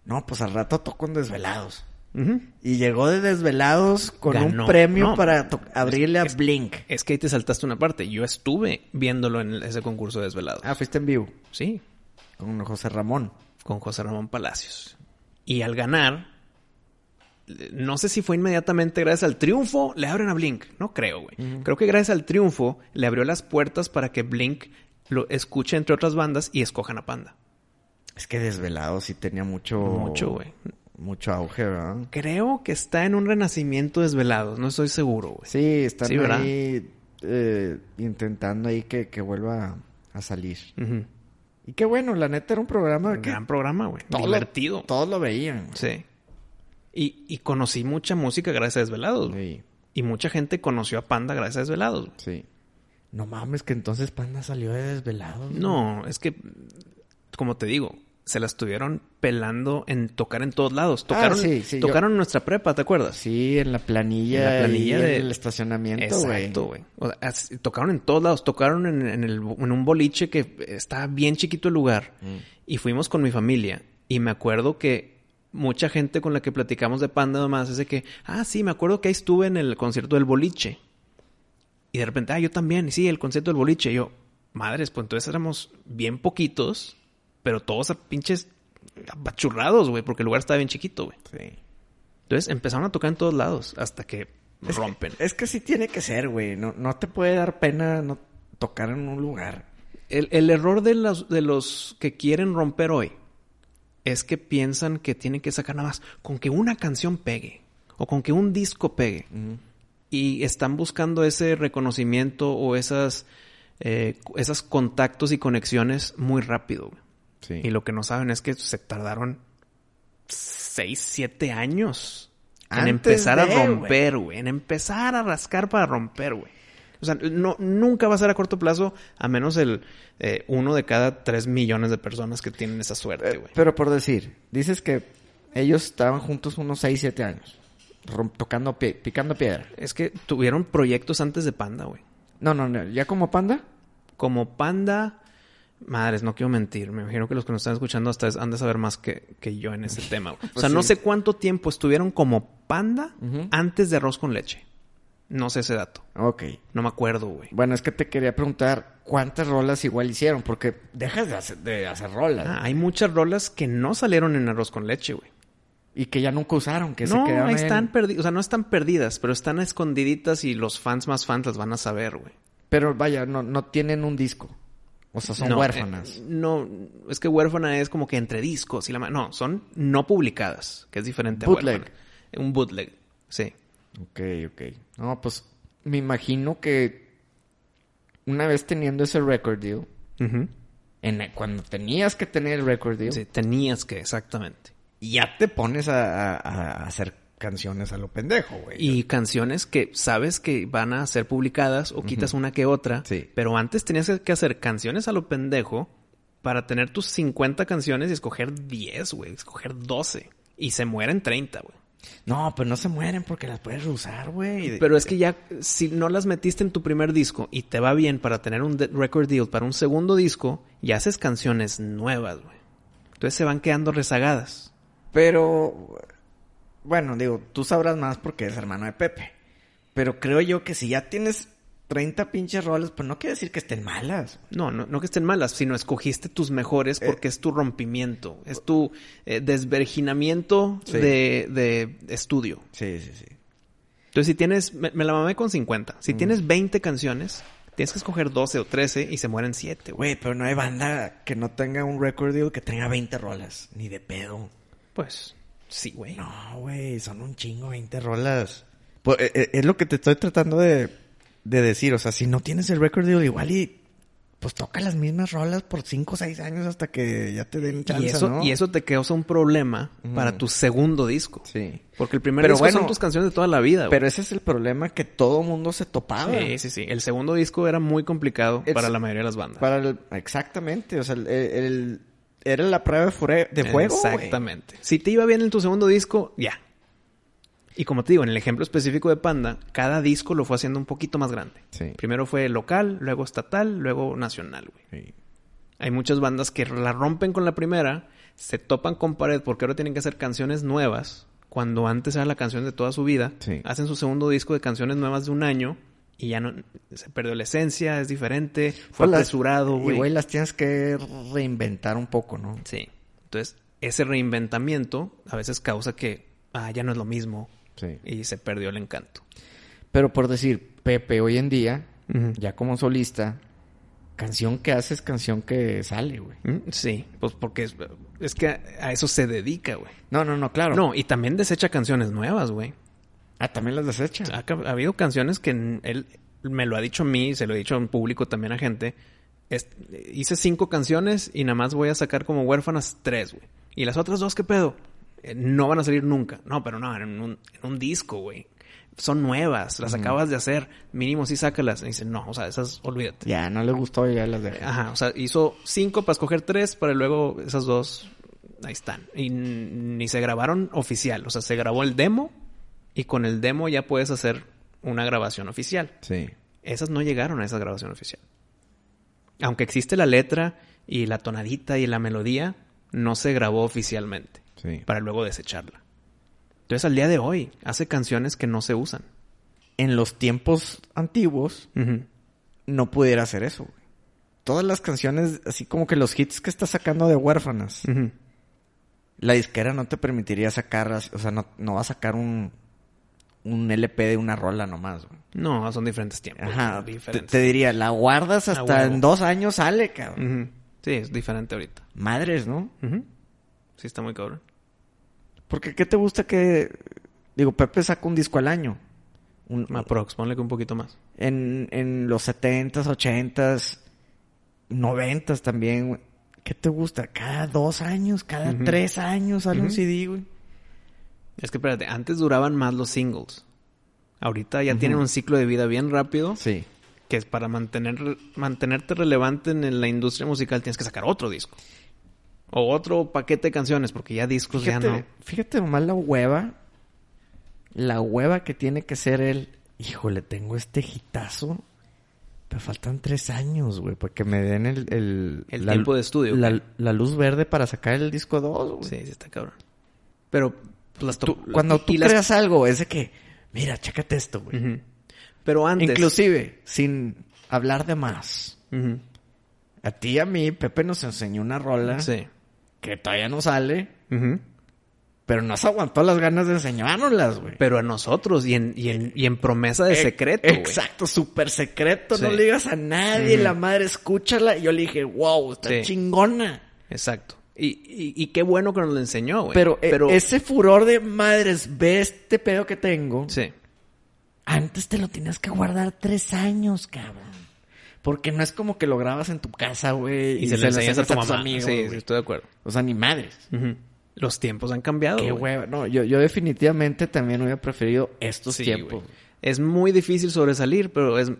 No, pues al rato tocó en Y llegó de Desvelados con Ganó. un premio No, para abrirle a es- Blink. Es que ahí te saltaste una parte. Yo estuve viéndolo en ese concurso de desvelados. Ah, fuiste en vivo. Sí, Con José Ramón. con José Ramón Palacios. Y al ganar, no sé si fue inmediatamente gracias al triunfo, le abren a Blink. No creo, güey. Creo que gracias al triunfo le abrió las puertas para que Blink lo escuche entre otras bandas y escojan a Panda. Es que Desvelados sí tenía mucho... Mucho, güey. Mucho auge, ¿verdad? Creo que está en un renacimiento desvelados, no estoy seguro, güey. Sí, están ahí eh, intentando ahí que, que vuelva a salir. Y qué bueno, la neta era un programa que Gran programa, güey. Divertido. todos lo veían. Sí. Y, y conocí mucha música gracias a Desvelados. Sí, Y mucha gente conoció a Panda gracias a Desvelados. sí. No mames, que entonces Panda salió de Desvelados. No, es que, como te digo, se las estuvieron pelando en tocar en todos lados. Tocaron, Ah, sí, sí, yo- tocaron en nuestra prepa, ¿te acuerdas? Sí, en la planilla. En la planilla del- el estacionamiento. Exacto, güey. O sea, as- tocaron en todos lados. Tocaron en, en el, en un boliche que estaba bien chiquito el lugar. Mm. Y fuimos con mi familia. Y me acuerdo que mucha gente con la que platicamos de Panda nomás es de que, ah, sí, me acuerdo que ahí estuve en el concierto del boliche. Y de repente, ah, yo también. Y sí, el concierto del boliche. Y yo, madres, pues entonces éramos bien poquitos, pero todos a pinches apachurrados, güey, porque el lugar estaba bien chiquito, güey. Sí. Entonces empezaron a tocar en todos lados hasta que rompen. Es que sí tiene que ser, güey. No, no te puede dar pena no tocar en un lugar. El, el error de los, de los que quieren romper hoy es que piensan que tienen que sacar nada más con que una canción pegue o con que un disco pegue. Y están buscando ese reconocimiento o esas, eh, esos contactos y conexiones muy rápido. güey. Sí. Y lo que no saben es que se tardaron 6, 7 años en empezar de, a romper, güey. En empezar a rascar para romper, güey. O sea, no, nunca va a ser a corto plazo, a menos el eh, uno de cada 3 millones de personas que tienen esa suerte, güey. Pero por decir, dices que ellos estaban juntos unos 6, 7 años. tocando, pie- picando piedra. Es que tuvieron proyectos antes de Panda, güey. No, no, no. ¿Ya como panda? Como Panda, madres, no quiero mentir. Me imagino que los que nos están escuchando hasta es- han de saber más que, que yo en ese tema. güey. o sea, no sé cuánto tiempo estuvieron como Panda antes de Arroz con Leche. No sé ese dato. Ok. No me acuerdo, güey. Bueno, es que te quería preguntar cuántas rolas igual hicieron, porque dejas de hacer, de hacer rolas. Ah, hay muchas rolas que no salieron en Arroz con Leche, güey. Y que ya nunca usaron, que No, se quedaron en- están perdidas. O sea, no están perdidas, pero están escondiditas y los fans más fans las van a saber, güey. Pero vaya, no, no tienen un disco. O sea, son No, huérfanas. eh, no, es que huérfana es como que entre discos y la No, son no publicadas, que es diferente a Bootleg. huérfana. Un bootleg, sí. Ok, ok. No, pues me imagino que una vez teniendo ese record deal, en el- cuando tenías que tener el record deal, Sí, tenías que, exactamente. Y ya te pones a, a- a hacer canciones a lo pendejo, güey. Y canciones que sabes que van a ser publicadas o quitas una que otra. Sí. Pero antes tenías que hacer canciones a lo pendejo para tener tus 50 canciones y escoger 10, güey. Escoger 12. Y se mueren 30, güey. No, pero no se mueren porque las puedes reusar, güey. Pero es que ya, si no las metiste en tu primer disco y te va bien para tener un record deal para un segundo disco, ya haces canciones nuevas, güey. Entonces se van quedando rezagadas. Pero, bueno, digo, tú sabrás más porque eres hermano de Pepe. Pero creo yo que si ya tienes 30 pinches roles, pues no quiere decir que estén malas. No, no, no que estén malas, sino escogiste tus mejores porque es tu rompimiento, es tu eh, desverginamiento Sí. de, de estudio. Sí, sí, sí. Entonces, si tienes, me, me la mamé con 50. Si tienes 20 canciones, tienes que escoger 12 o 13 y se mueren 7, güey. Güey, pero no hay banda que no tenga un record deal que tenga 20 rolas. Ni de pedo. Pues, sí, güey. No, güey, son un chingo 20 rolas. Pues, eh, eh, es lo que te estoy tratando de, de decir. O sea, si no tienes el record deal, igual y... Pues toca las mismas rolas por 5 o 6 años hasta que ya te den chance, y, eso, ¿no? y eso te causa un problema para tu segundo disco. Sí. Porque el primer Pero disco bueno, son tus canciones de toda la vida. Pero ese es el problema que todo mundo se topaba. Sí, sí, sí. El segundo disco era muy complicado para la mayoría de las bandas. Para el- exactamente, o sea, el, el- era la prueba de, fuego. Exactamente. Si te iba bien en tu segundo disco, ya. Y como te digo, en el ejemplo específico de Panda, cada disco lo fue haciendo un poquito más grande. Sí. Primero fue local, luego estatal, luego nacional, güey. Sí. Hay muchas bandas que la rompen con la primera, se topan con pared porque ahora tienen que hacer canciones nuevas, cuando antes era la canción de toda su vida. Sí. Hacen su segundo disco de canciones nuevas de un año y ya no se perdió la esencia, es diferente, fue Pues apresurado, Y güey. güey, las tienes que reinventar un poco, ¿no? Sí. Entonces, ese reinventamiento a veces causa que ah, ya no es lo mismo Sí. y se perdió el encanto. Pero por decir, Pepe hoy en día, ya como solista, canción que hace es canción que sale, güey. Mm, Sí, pues porque es, es que a, a eso se dedica, güey. No, no, no, claro. No, y también desecha canciones nuevas, güey. Ah, también las desecha. Ha, ca- ha habido canciones que él me lo ha dicho a mí, se lo he dicho en público también a gente. Es- hice cinco canciones y nada más voy a sacar como huérfanas tres, güey. Y las otras dos, ¿qué pedo? Eh, no van a salir nunca. No, pero no, en un, en un disco, güey. son nuevas, las acabas de hacer, mínimo sí sácalas. Y dice, no, o sea, esas olvídate. Ya, no le gustó y ya las dejé. Ajá, o sea, hizo cinco para escoger tres, para luego esas dos, ahí están. Y ni se grabaron oficial, o sea, se grabó el demo y con el demo ya puedes hacer una grabación oficial. Sí. Esas no llegaron a esa grabación oficial. Aunque existe la letra y la tonadita y la melodía, no se grabó oficialmente Sí. para luego desecharla. Entonces, al día de hoy, hace canciones que no se usan. En los tiempos antiguos, no pudiera hacer eso, güey. Todas las canciones, así como que los hits que está sacando de huérfanas, la disquera no te permitiría sacarlas, o sea, no, no va a sacar un, un LP de una rola nomás, güey. No, son diferentes tiempos. Ajá, te, diferentes. te diría, la guardas hasta en dos años sale, cabrón. Sí, es diferente ahorita. Madres, ¿no? Sí, está muy cabrón. Porque ¿qué te gusta que... Digo, Pepe saca un disco al año. Un- Aprox, ponle que un poquito más. en, en los 70s, 80s, 90s también, güey. ¿Qué te gusta? Cada dos años, cada tres años sale un. CD, güey. Es que espérate, antes duraban más los singles. Ahorita ya tienen un ciclo de vida bien rápido. Sí. Que es para mantener, mantenerte relevante en la industria musical tienes que sacar otro disco. O otro paquete de canciones, porque ya discos Fíjate, ya no. fíjate nomás la hueva. La hueva que tiene que ser el... Híjole, tengo este hitazo. Pero faltan tres años, güey, para que me den el... El, El tiempo de estudio, La, luz verde para sacar el disco 2, güey. Sí, sí está cabrón. Pero las Tú- cuando tú las- creas algo, es de que... Mira, chécate esto, güey. Pero antes. Inclusive, sin hablar de más. A ti y a mí, Pepe nos enseñó una rola Sí. que todavía no sale, Ujú. pero nos aguantó las ganas de enseñárnoslas, güey. Pero a nosotros y en, y en, y en promesa de secreto. Exacto, súper secreto. No le digas a nadie, la madre, escúchala. Y yo le dije, wow, está Sí. chingona. Exacto. Y, y, y qué bueno que nos lo enseñó, güey. Pero, eh, ese furor de madres, ve este pedo que tengo. Sí. Antes te lo tenías que guardar tres años, cabrón. Porque no es como que lo grabas en tu casa, güey. Y, se lo enseñas a tu tus mamá. amigos, sí, sí, estoy de acuerdo. O sea, ni madres. Los tiempos han cambiado, Qué hueva. No, yo, yo definitivamente también hubiera preferido estos Sí, tiempos. Es muy difícil sobresalir, pero es,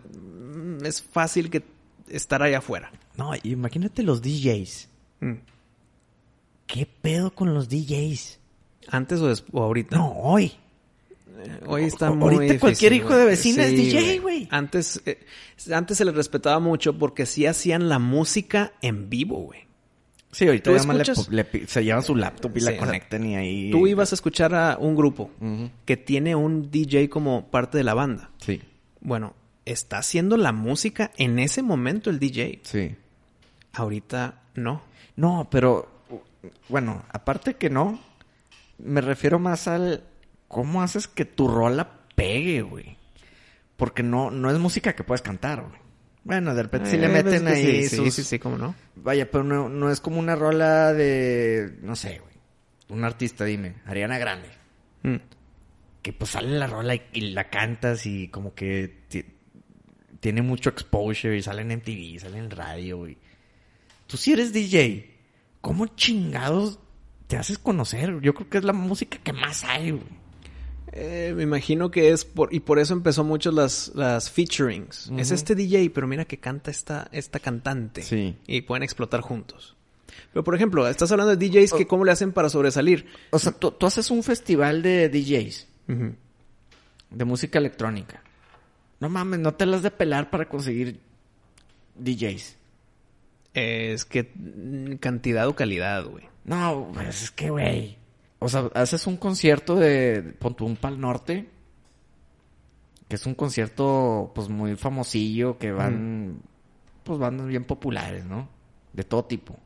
es fácil que estar allá afuera. No, imagínate los DJs. Mm. ¿Qué pedo con los DJs? Antes o, o ahorita. No, hoy. Hoy está O- muy ahorita cualquier hijo de vecina es DJ, güey. Antes, eh, antes se les respetaba mucho porque sí hacían la música en vivo, güey. Sí, ahorita se llevan su laptop y Sí, la o sea, conectan y ahí... Tú ibas a escuchar a un grupo que tiene un DJ como parte de la banda. Sí, Bueno, está haciendo la música en ese momento el DJ. sí. Ahorita no. No, pero... Bueno, aparte que no, me refiero más al... ¿Cómo haces que tu rola pegue, güey? Porque no, no es música que puedes cantar, güey. Bueno, de repente sí le Eh, meten ves que ahí sí, sí, sus- sí, sí, cómo no. Vaya, pero no, no es como una rola de... No sé, güey. Un artista, dime. Ariana Grande. Mm. que pues sale la rola y, y la cantas y como que ti- tiene mucho exposure y sale en MTV, sale en radio y tú si eres DJ, ¿cómo chingados te haces conocer? Yo creo que es la música que más hay, güey. Eh, me imagino que es por... Y por eso empezó mucho las, las featurings. Es este DJ, pero mira que canta esta, esta cantante. Sí. Y pueden explotar juntos. Pero, por ejemplo, estás hablando de DJs que cómo le hacen para sobresalir. O sea, tú, tú haces un festival de DJs, de música electrónica. No mames, no te las de pelar para conseguir DJs. Es que mm, cantidad o calidad, güey. No, pues es que, güey. O sea, haces un concierto de, pon un Pal Norte, que es un concierto, pues, muy famosillo, que van, pues, bandas bien populares, ¿no? De todo tipo,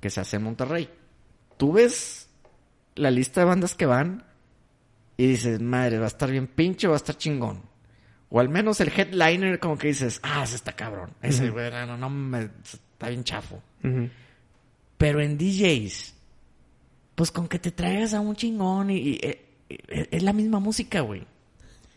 que se hace en Monterrey. Tú ves la lista de bandas que van y dices, madre, va a estar bien pinche, va a estar chingón. O al menos el headliner, como que dices, ah, ese está cabrón. Ese, güey, no, no, me, está bien chafo. Pero en DJs, pues con que te traigas a un chingón y, y- eh, eh, es la misma música, güey.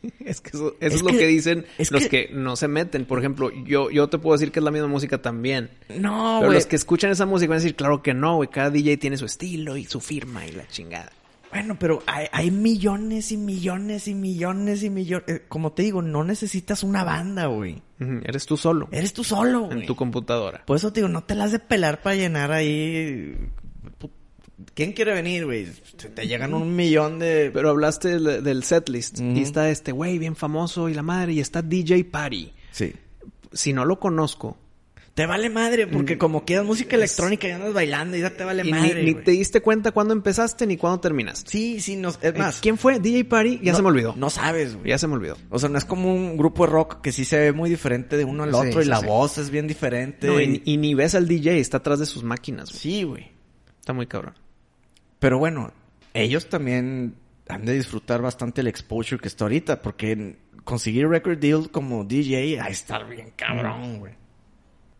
Es que eso, eso es, Es lo que- dicen es los que- que... no se meten. Por ejemplo, yo, yo te puedo decir que es la misma música también. No, Pero güey. los que escuchan esa música van a decir, claro que no, güey. Cada DJ tiene su estilo y su firma y la chingada. Bueno, pero hay, hay millones y millones y millones y millones. eh, como te digo, no necesitas una banda, güey. Eres tú solo. Eres tú solo, güey. En tu computadora. Por eso te digo, no te las has de pelar para llenar ahí. ¿Quién quiere venir, güey? Te llegan un millón de. Pero hablaste del, del setlist. Y está este güey bien famoso y la madre. Y está DJ Party. Sí. Si no lo conozco. Te vale madre, porque como quieras música electrónica y andas bailando y ya te vale y madre. ni, te diste cuenta cuándo empezaste ni cuándo terminaste. Sí, sí, no, es Eh, más. ¿Quién fue? DJ Party. Ya no- se me olvidó. No sabes, güey. Ya se me olvidó. O sea, no es como un grupo de rock que sí se ve muy diferente de uno al Sí, otro y sí, la sí. voz es bien diferente. No, y- y, y ni ves al DJ. Está atrás de sus máquinas. güey. Sí, güey. Está muy cabrón. Pero bueno, ellos también han de disfrutar bastante el exposure que está ahorita, porque conseguir record deal como DJ, a estar bien cabrón, güey.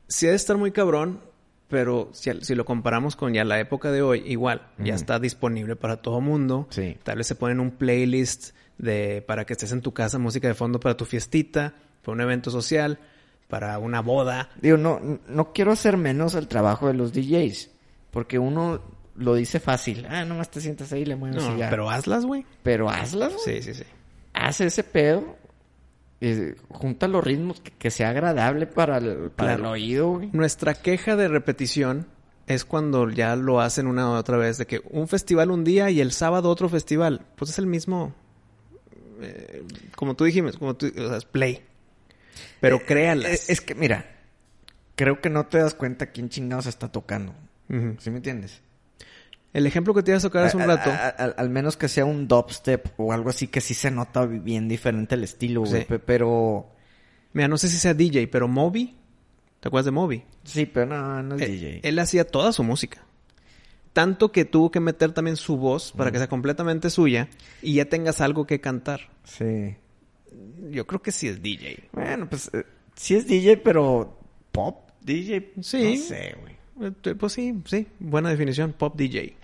Sí debe estar muy cabrón, pero si, si lo comparamos con ya la época de hoy, igual, ya está disponible para todo mundo. Sí. Tal vez se ponen un playlist de para que estés en tu casa, música de fondo para tu fiestita, para un evento social, para una boda. Digo, no, no quiero hacer menos el trabajo de los DJs, porque uno lo dice fácil. Ah, nomás te sientas ahí y le mueves No, pero hazlas, güey. Pero hazlas, güey. Sí, sí, sí. Haz ese pedo. Eh, junta los ritmos que, que sea agradable para el, para Claro. el oído, güey. Nuestra queja de repetición es cuando ya lo hacen una u otra vez, de que un festival un día y el sábado otro festival. Pues es el mismo, eh, como tú dijimos, como tú, o sea, es play. Pero créalas. Eh, es que, mira, creo que no te das cuenta quién chingados está tocando. Ujú. ¿Sí me entiendes? El ejemplo que te iba a tocar hace un rato. a- a- al menos que sea un dubstep o algo así que sí se nota bien diferente el estilo, güey. Sí. Pero... Mira, no sé si sea DJ, pero Moby. ¿Te acuerdas de Moby? Sí, pero no, no es Eh, DJ. Él hacía toda su música. Tanto que tuvo que meter también su voz para que sea completamente suya y ya tengas algo que cantar. Sí. Yo creo que sí es DJ. Bueno, pues eh, sí es DJ, pero pop DJ. Sí. No sé, güey. Eh, Pues sí, sí. Buena definición. Pop DJ.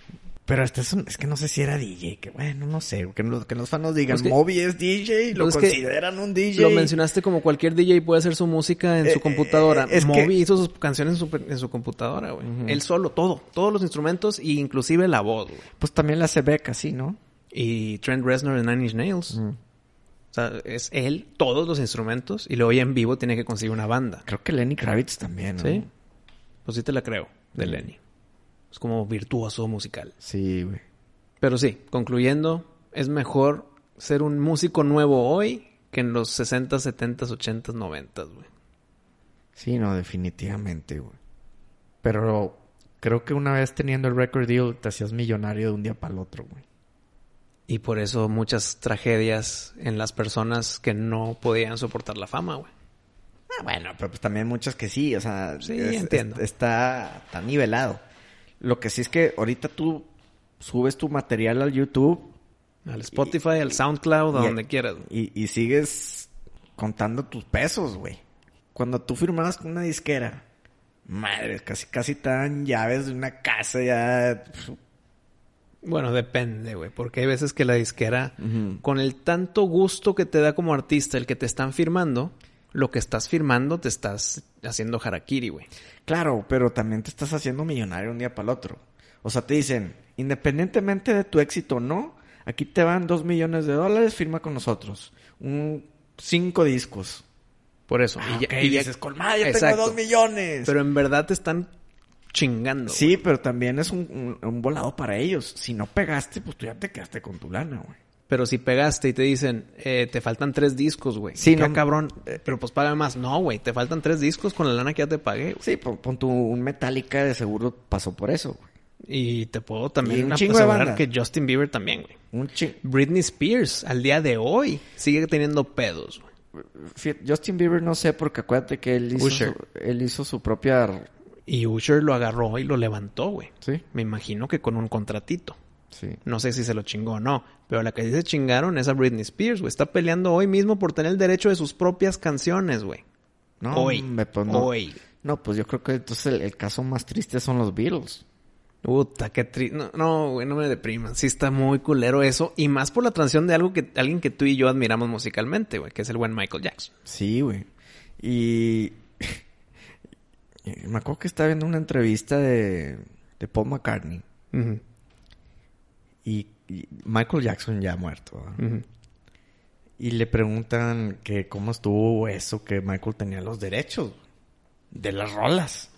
Pero este es, un- es que no sé si era DJ, que bueno, no sé, que, los, que los fans nos digan, Pues Moby es DJ, lo Pues consideran un DJ. Lo mencionaste como cualquier DJ puede hacer su música en Eh, su computadora. eh, Moby que- hizo sus canciones en su, en su computadora, güey. Él solo, todo. Todos los instrumentos e inclusive la voz, güey. Pues también la hace Beck así, ¿no? Y Trent Reznor de Nine Inch Nails. O sea, es él, todos los instrumentos, y luego ya en vivo tiene que conseguir una banda. Creo que Lenny Kravitz también, ¿no? ¿Sí? Pues sí te la creo, de Lenny. Es como virtuoso musical. Sí, güey. Pero sí, concluyendo, es mejor ser un músico nuevo hoy que en los 60, 70, 80, 90, güey. Sí, no, definitivamente, güey. Pero creo que una vez teniendo el record deal te hacías millonario de un día para el otro, güey. Y por eso muchas tragedias en las personas que no podían soportar la fama, güey. Ah, bueno, pero pues también muchas que sí, o sea, Sí, entiendo. está, está nivelado. Lo que sí es que ahorita tú subes tu material al YouTube Al Spotify, al SoundCloud, a y- donde quieras. y sigues contando tus pesos, güey. Cuando tú firmabas con una disquera, madre, casi casi te dan llaves de una casa ya. Bueno, depende, güey. Porque hay veces que la disquera, con el tanto gusto que te da como artista el que te están firmando, lo que estás firmando te estás haciendo harakiri, güey. Claro, pero también te estás haciendo millonario un día para el otro. O sea, te dicen, independientemente de tu éxito o no, aquí te van dos millones de dólares, firma con nosotros. Un cinco discos. Por eso. Ah, ya- ok, ya- dices, colmada, ya Exacto. tengo dos millones. Pero en verdad te están chingando. güey. sí, pero también es un, un- un volado para ellos. Si no pegaste, pues tú ya te quedaste con tu lana, güey. Pero si pegaste y te dicen, eh, te faltan tres discos, güey. Sí, no- cabrón. pero pues paga más. No, güey. Te faltan tres discos con la lana que ya te pagué. güey. Sí, pon, pon tu un Metallica de seguro pasó por eso, güey. Y te puedo Y también un chingo de asegurar que Justin Bieber también, güey. Un ching... Britney Spears, al día de hoy, sigue teniendo pedos, güey. Justin Bieber no sé, porque acuérdate que él hizo, Usher. su, él hizo su propia... Y Usher lo agarró y lo levantó, güey. Sí, Me imagino que con un contratito. Sí. No sé si se lo chingó o no. Pero la que sí se chingaron es a Britney Spears, güey. Está peleando hoy mismo por tener el derecho de sus propias canciones, güey. No, hoy. hombre, pues no. Hoy. No, pues yo creo que entonces el, el caso más triste son los Beatles. Puta, qué triste. No, no, güey, no me depriman. Sí está muy culero eso. Y más por la transición de algo que alguien que tú y yo admiramos musicalmente, güey. Que es el buen Michael Jackson. Sí, güey. Y... me acuerdo que estaba viendo una entrevista de, de Paul McCartney. Ujú. Y y Michael Jackson ya muerto. ¿verdad? Y le preguntan que cómo estuvo eso, que Michael tenía los derechos de las rolas.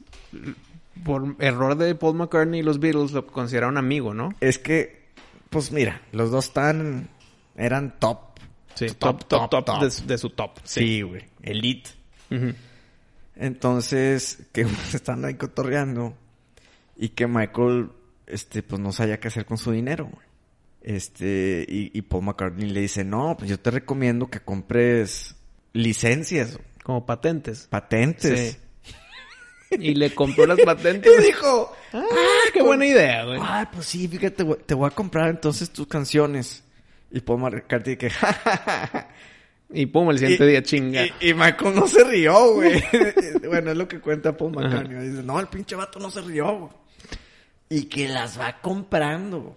Por error de Paul McCartney y los Beatles lo consideraron amigo, ¿no? Es que, pues mira, los dos están, eran top. Sí, top, top, top, De, de su top. Sí, güey. Elite. Entonces, que están ahí cotorreando y que Michael, este, pues no sabía qué hacer con su dinero, güey. Este, y, y Paul McCartney le dice, no, pues yo te recomiendo que compres licencias, Como patentes. patentes. Sí. Y le compró las patentes. Y dijo, Ah, qué buena idea, güey. ay, pues sí, fíjate, te voy a comprar entonces tus canciones. Y Paul McCartney que, Y pum, el siguiente Y- día chinga. Y, y Michael no se rió, güey. bueno, es lo que cuenta Paul McCartney. Dice, no, el pinche vato no se rió. güey. Y que las va comprando.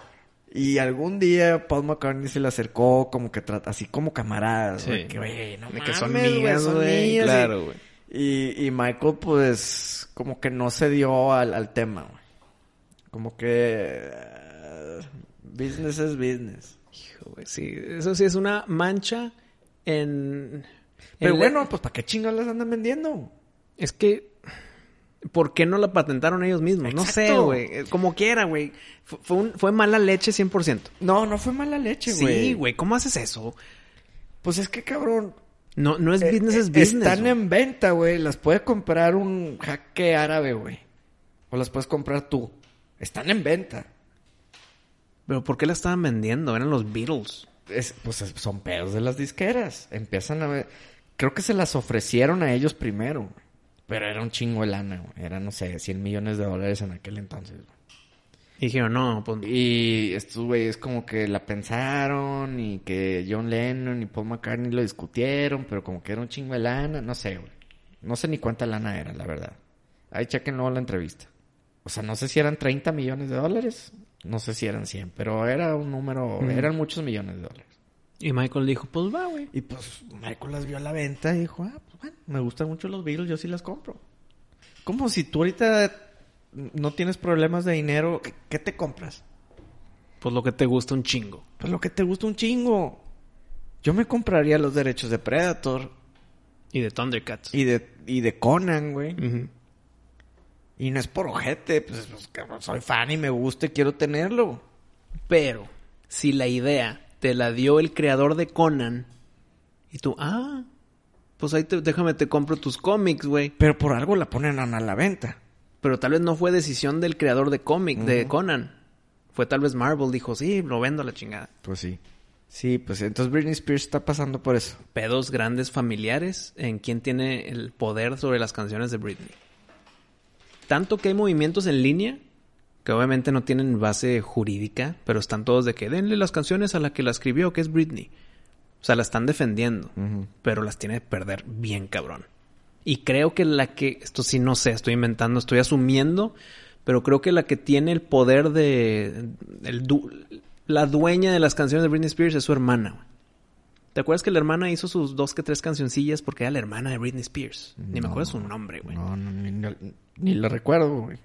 Y algún día Paul McCartney se le acercó como que trata, así como camaradas, Sí. Que, güey, no De mames, que son mías, güey. Claro, güey. Y, y Michael, pues, como que no se dio al, al tema, güey. Como que... eh, business es business. Hijo, güey, Sí, eso sí es una mancha en... Pero en- bueno, pues ¿para qué chingados las andan vendiendo? Es que... ¿Por qué no la patentaron ellos mismos? No sé, güey. Eh, Como quiera, güey. Fue, fue un- fue mala leche 100%. No, no fue mala leche, güey. Sí, güey. ¿Cómo haces eso? Pues es que, cabrón, No, no es Eh, business, eh, es business. Están en venta, güey. Las puede comprar un jaque árabe, güey. O las puedes comprar tú. Están en venta. Pero ¿por qué la estaban vendiendo? Eran los Beatles. Es- pues es- son pedos de las disqueras. Empiezan a ver. Creo que se las ofrecieron a ellos primero. Pero era un chingo de lana, güey. Era, no sé, 100 millones de dólares en aquel entonces. güey. Y dijeron, no, pues... Y estos güeyes como que la pensaron y que John Lennon y Paul McCartney lo discutieron, pero como que era un chingo de lana, no sé, güey. No sé ni cuánta lana era, la verdad. Ahí chequen luego la entrevista. O sea, no sé si eran 30 millones de dólares, no sé si eran 100, pero era un número, eran muchos millones de dólares. Y Michael dijo, pues va, güey. Y pues Michael las vio a la venta y dijo, ah, pues bueno, me gustan mucho los Beatles, yo sí las compro. Como si tú ahorita no tienes problemas de dinero, ¿qué- ¿qué te compras? Pues lo que te gusta un chingo. Pues lo que te gusta un chingo. Yo me compraría los derechos de Predator Y de Thundercats. y de, y de Conan, güey. Y no es por ojete, pues, pues, soy fan y me gusta y quiero tenerlo. Pero, si la idea te la dio el creador de Conan, y tú, ah, pues ahí te- déjame te compro tus cómics, güey. Pero por algo la ponen a la venta. Pero tal vez no fue decisión del creador de cómic, de Conan. Fue tal vez Marvel, dijo, sí, lo vendo a la chingada. Pues sí. Sí, pues entonces Britney Spears está pasando por eso. Pedos grandes familiares en quién tiene el poder sobre las canciones de Britney. Tanto que hay movimientos en línea que obviamente no tienen base jurídica, pero están todos de que denle las canciones a la que la escribió, que es Britney. O sea, la están defendiendo, pero las tiene que perder bien cabrón. Y creo que la que, esto sí no sé, estoy inventando, estoy asumiendo, pero creo que la que tiene el poder de, el du- la dueña de las canciones de Britney Spears es su hermana. ¿Te acuerdas que la hermana hizo sus dos que tres cancioncillas porque era la hermana de Britney Spears? Ni me acuerdo su nombre, güey. No, no, ni, ni- lo recuerdo, güey.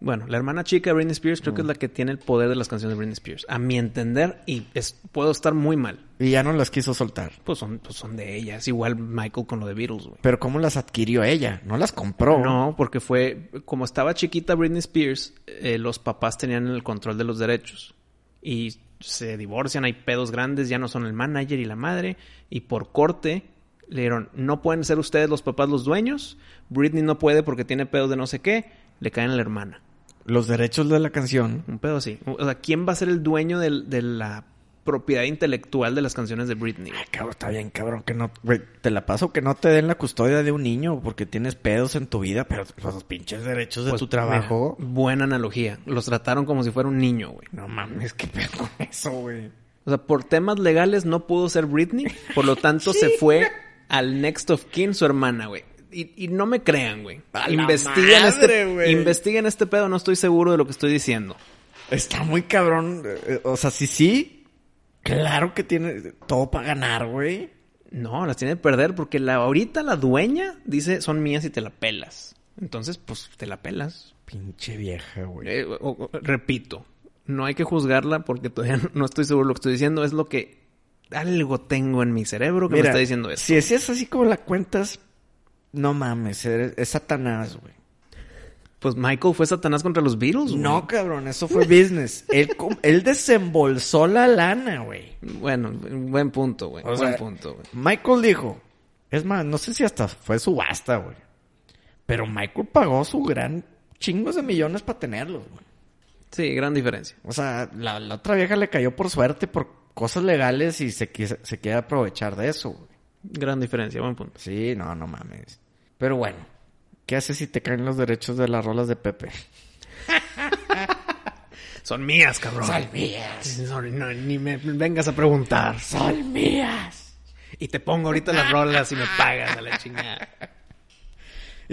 Bueno, la hermana chica de Britney Spears creo que es la que tiene el poder de las canciones de Britney Spears. A mi entender, y es, puedo estar muy mal. Y ya no las quiso soltar. Pues son, pues son de ella. Es igual Michael con lo de Beatles, güey. Pero ¿cómo las adquirió ella? No las compró. No, porque fue, como estaba chiquita Britney Spears, eh, los papás tenían el control de los derechos. Y se divorcian, hay pedos grandes, ya no son el manager y la madre. Y por corte le dieron, no pueden ser ustedes los papás los dueños. Britney no puede porque tiene pedos de no sé qué. Le caen a la hermana. Los derechos de la canción. Un pedo así. O sea, ¿quién va a ser el dueño de la propiedad intelectual de las canciones de Britney? Ay, cabrón, está bien, cabrón, que no... Güey, te la paso que no te den la custodia de un niño porque tienes pedos en tu vida, pero los pinches derechos de Pues, tu trabajo... mira, buena analogía. Los trataron como si fuera un niño, güey. No mames, qué pedo con eso, güey. O sea, por temas legales no pudo ser Britney, por lo tanto se fue al next of kin su hermana, güey. Y, y no me crean, güey. Investiguen madre, este, investiguen este pedo, no estoy seguro de lo que estoy diciendo. Está muy cabrón. eh, O sea, sí, sí. Claro que tiene todo para ganar, güey. No, las tiene que perder porque la ahorita la dueña dice son mías y te la pelas. Entonces, pues te la pelas. Pinche vieja, güey. Eh, o- o- repito, no hay que juzgarla porque todavía no estoy seguro de lo que estoy diciendo. Es lo que algo tengo en mi cerebro que me está diciendo eso. Si es así como la cuentas, no mames, es, Satanás, güey. Pues Michael fue Satanás contra los Beatles, güey. No, cabrón, eso fue business. él, él desembolsó la lana, güey. Bueno, buen punto, güey. O Buen punto, güey. Michael dijo, es más, no sé si hasta fue subasta, güey. Pero Michael pagó su gran chingos de millones para tenerlos, güey. Sí, gran diferencia. O sea, la, la otra vieja le cayó por suerte por cosas legales y se, se quiere aprovechar de eso, güey. Gran diferencia, buen punto. Sí, no, no mames. Pero bueno, ¿qué haces si te caen los derechos de las rolas de Pepe? Son mías, cabrón. mías. Son- no, ni me vengas a preguntar. Son mías. Y te pongo ahorita las rolas y me pagas a la chingada.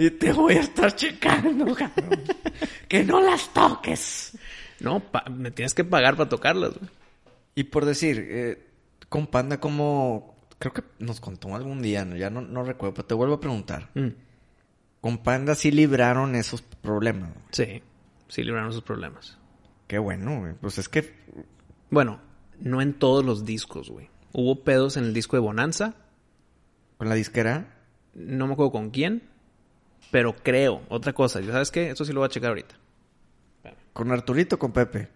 Y te voy a estar checando, cabrón. que no las toques. No, me tienes que pagar para tocarlas, güey. Y por decir, eh, con Panda, como creo que nos contó algún día, ¿no? ya no, no recuerdo, pero te vuelvo a preguntar. Mm, Con Panda sí libraron esos problemas. güey. Sí, sí libraron sus problemas. Qué bueno, güey. Pues es que Bueno, no en todos los discos, güey. Hubo pedos en el disco de Bonanza. con la disquera, No me acuerdo con quién. Pero creo, otra cosa. ¿Sabes qué? Eso sí lo voy a checar ahorita. con Arturito, con Pepe.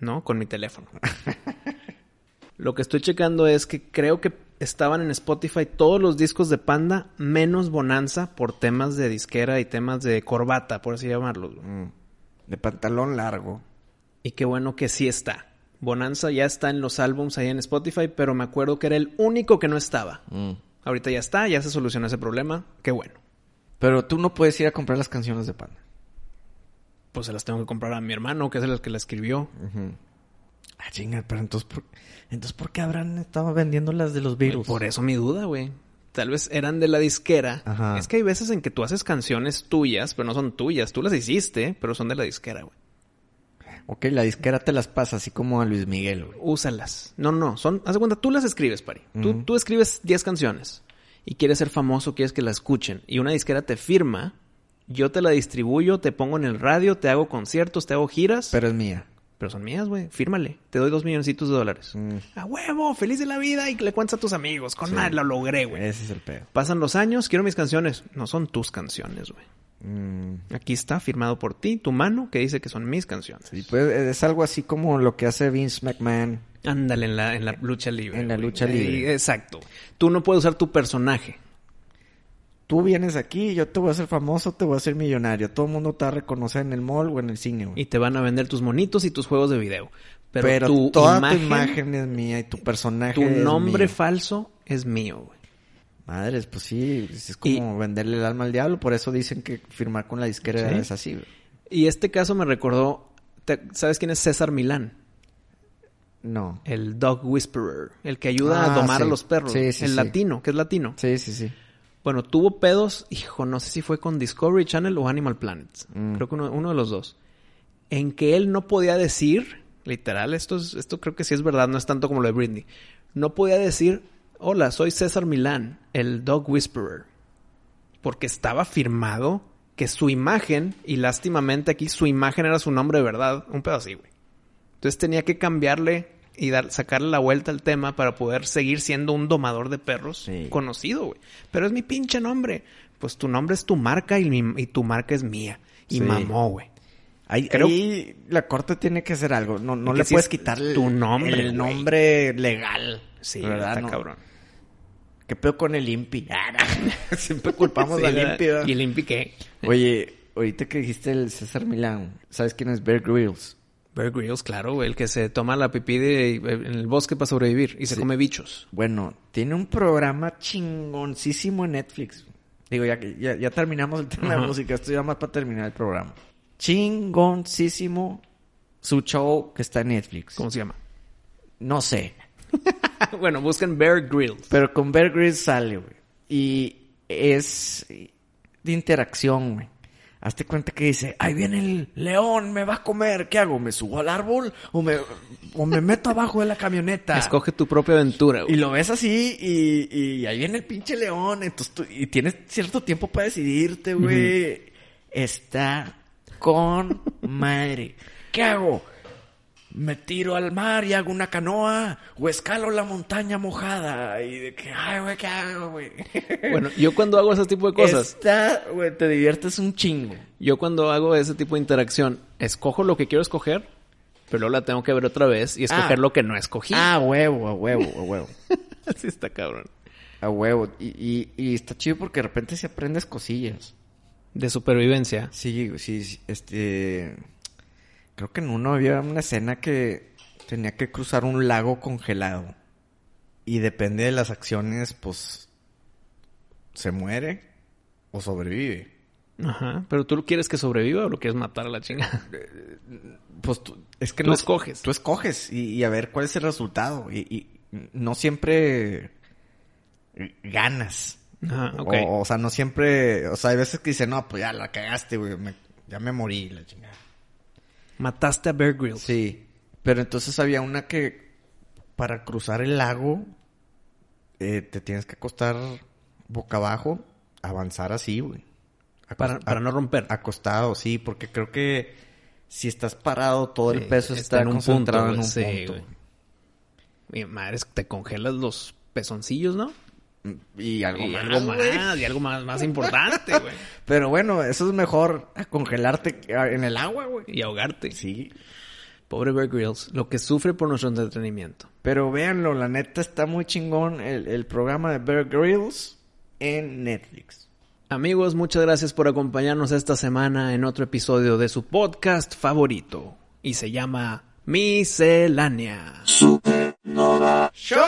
¿no? Con mi teléfono. Lo que estoy checando es que creo que estaban en Spotify todos los discos de Panda, menos Bonanza, por temas de disquera y temas de corbata, por así llamarlos. Mm. De pantalón largo. Y qué bueno que sí está. Bonanza ya está en los álbums ahí en Spotify, pero me acuerdo que era el único que no estaba. Mm. Ahorita ya está, ya se solucionó ese problema. Qué bueno. Pero tú no puedes ir a comprar las canciones de Panda. Pues se las tengo que comprar a mi hermano, que es el que la escribió. Ah, chinga, pero entonces ¿por, entonces, ¿por qué habrán estado vendiendo las de los Beatles? Por eso mi duda, güey. Tal vez eran de la disquera. Ajá. Es que hay veces en que tú haces canciones tuyas, pero no son tuyas. Tú las hiciste, pero son de la disquera, güey. Ok, la disquera te las pasa, así como a Luis Miguel, güey. Úsalas. No, no. Son, haz de cuenta, tú las escribes, Pari. Tú, tú escribes 10 canciones y quieres ser famoso, quieres que la escuchen. Y una disquera te firma, yo te la distribuyo, te pongo en el radio, te hago conciertos, te hago giras. Pero es mía. Son mías, güey. Fírmale. Te doy dos milloncitos de dólares. Mm. A huevo, feliz de la vida y le cuentas a tus amigos. Con madre, lo logré, güey. Ese es el pedo. Pasan los años, quiero mis canciones. No son tus canciones, güey. Mm. Aquí está firmado por ti, tu mano, que dice que son mis canciones. Y pues es algo así como lo que hace Vince McMahon. Ándale en la, en la lucha libre. En la güey. lucha libre. exacto. Tú no puedes usar tu personaje. Tú vienes aquí, yo te voy a hacer famoso, te voy a hacer millonario. Todo el mundo te va a reconocer en el mall o en el cine, güey. Y te van a vender tus monitos y tus juegos de video. Pero, Pero, tu toda imagen, tu imagen es mía y tu personaje tu es nombre mío. falso es mío, güey. Madres, pues sí, es como venderle el alma al diablo. Por eso dicen que firmar con la disquera Sí. es así, güey. Y este caso me recordó... ¿Sabes quién es César Milán? No. El Dog Whisperer. El que ayuda Ah, a domar sí. a los perros. Sí, sí, el latino, que es latino. Sí, sí, sí. Bueno, tuvo pedos, hijo, no sé si fue con Discovery Channel o Animal Planet. Mm. Creo que uno, uno de los dos. En que él no podía decir, literal, esto, es, esto creo que sí es verdad, no es tanto como lo de Britney. No podía decir, hola, soy César Milán, el Dog Whisperer. Porque estaba firmado que su imagen, y lástimamente aquí su imagen era su nombre de verdad, un pedo así, güey. Entonces tenía que cambiarle y dar, sacarle la vuelta al tema para poder seguir siendo un domador de perros Sí. conocido, güey. Pero es mi pinche nombre. Pues tu nombre es tu marca y, mi- y tu marca es mía. Y Sí. mamó, güey. Ahí, Creo- ahí la corte tiene que hacer algo. No, no le puedes es quitar tu nombre, el nombre legal. Sí, ¿verdad? está No. cabrón. ¿Qué pedo con el IMPI? Siempre culpamos Sí, al. ¿Y el IMPI qué? Oye, ahorita que dijiste el César Milán, ¿sabes quién es Bear Grylls? Bear Grylls, claro, güey. El que se toma la pipí de- en el bosque para sobrevivir y se Sí. come bichos. Bueno, tiene un programa chingoncísimo en Netflix. Digo, ya, ya, ya terminamos el tema de Ajá. música. Esto ya más para terminar el programa. Chingoncísimo su show que está en Netflix. ¿Cómo se llama? No sé. bueno, busquen Bear Grylls. Pero con Bear Grylls sale, güey. Y es de interacción, güey. Hazte cuenta que dice, ahí viene el león, me va a comer. ¿Qué hago? ¿Me subo al árbol o me, o me meto abajo de la camioneta? Escoge tu propia aventura, Y güey. lo ves así y, y ahí viene el pinche león. Entonces tú- y tienes cierto tiempo para decidirte, güey. Está con madre. ¿Qué hago? Me tiro al mar y hago una canoa o escalo la montaña mojada y de que, ay, güey, ¿qué hago, güey? Bueno, yo cuando hago ese tipo de cosas, Está, güey, te diviertes un chingo. yo cuando hago ese tipo de interacción, escojo lo que quiero escoger, pero luego la tengo que ver otra vez y escoger Ah. lo que no escogí. Ah, huevo, a huevo, a huevo. Así está cabrón. A huevo. Y, y, y está chido porque de repente se aprendes cosillas. De supervivencia. Sí, sí, este... Creo que en uno había una escena que tenía que cruzar un lago congelado. Y depende de las acciones, pues... Se muere o sobrevive. Ajá. Pero tú quieres que sobreviva o lo quieres matar a la chinga. Pues tú, es que Tú no... escoges. Tú escoges y, y a ver cuál es el resultado. Y, y no siempre ganas. Ajá, ok. O, o sea, no siempre... O sea, hay veces que dicen, no, pues ya la cagaste, güey. me- ya me morí, la chingada. Mataste a Bear Grylls. Sí, pero entonces había una que para cruzar el lago eh, te tienes que acostar boca abajo, avanzar así, güey. Para, para no romper. Acostado, sí, porque creo que si estás parado todo el Sí, peso está, concentrado en un sí, punto. güey. Mi madre, es que te congelas los pezoncillos, ¿no? Y algo y más, algo güey. más, y algo más, más importante, güey. Pero bueno, eso es mejor a congelarte que a- en el agua, güey. Y ahogarte. Sí. Pobre Bear Grylls, lo que sufre por nuestro entretenimiento. Pero véanlo, la neta está muy chingón el, el programa de Bear Grylls en Netflix. Amigos, muchas gracias por acompañarnos esta semana en otro episodio de su podcast favorito. Y se llama Miscelánea. Supernova. ¡Show!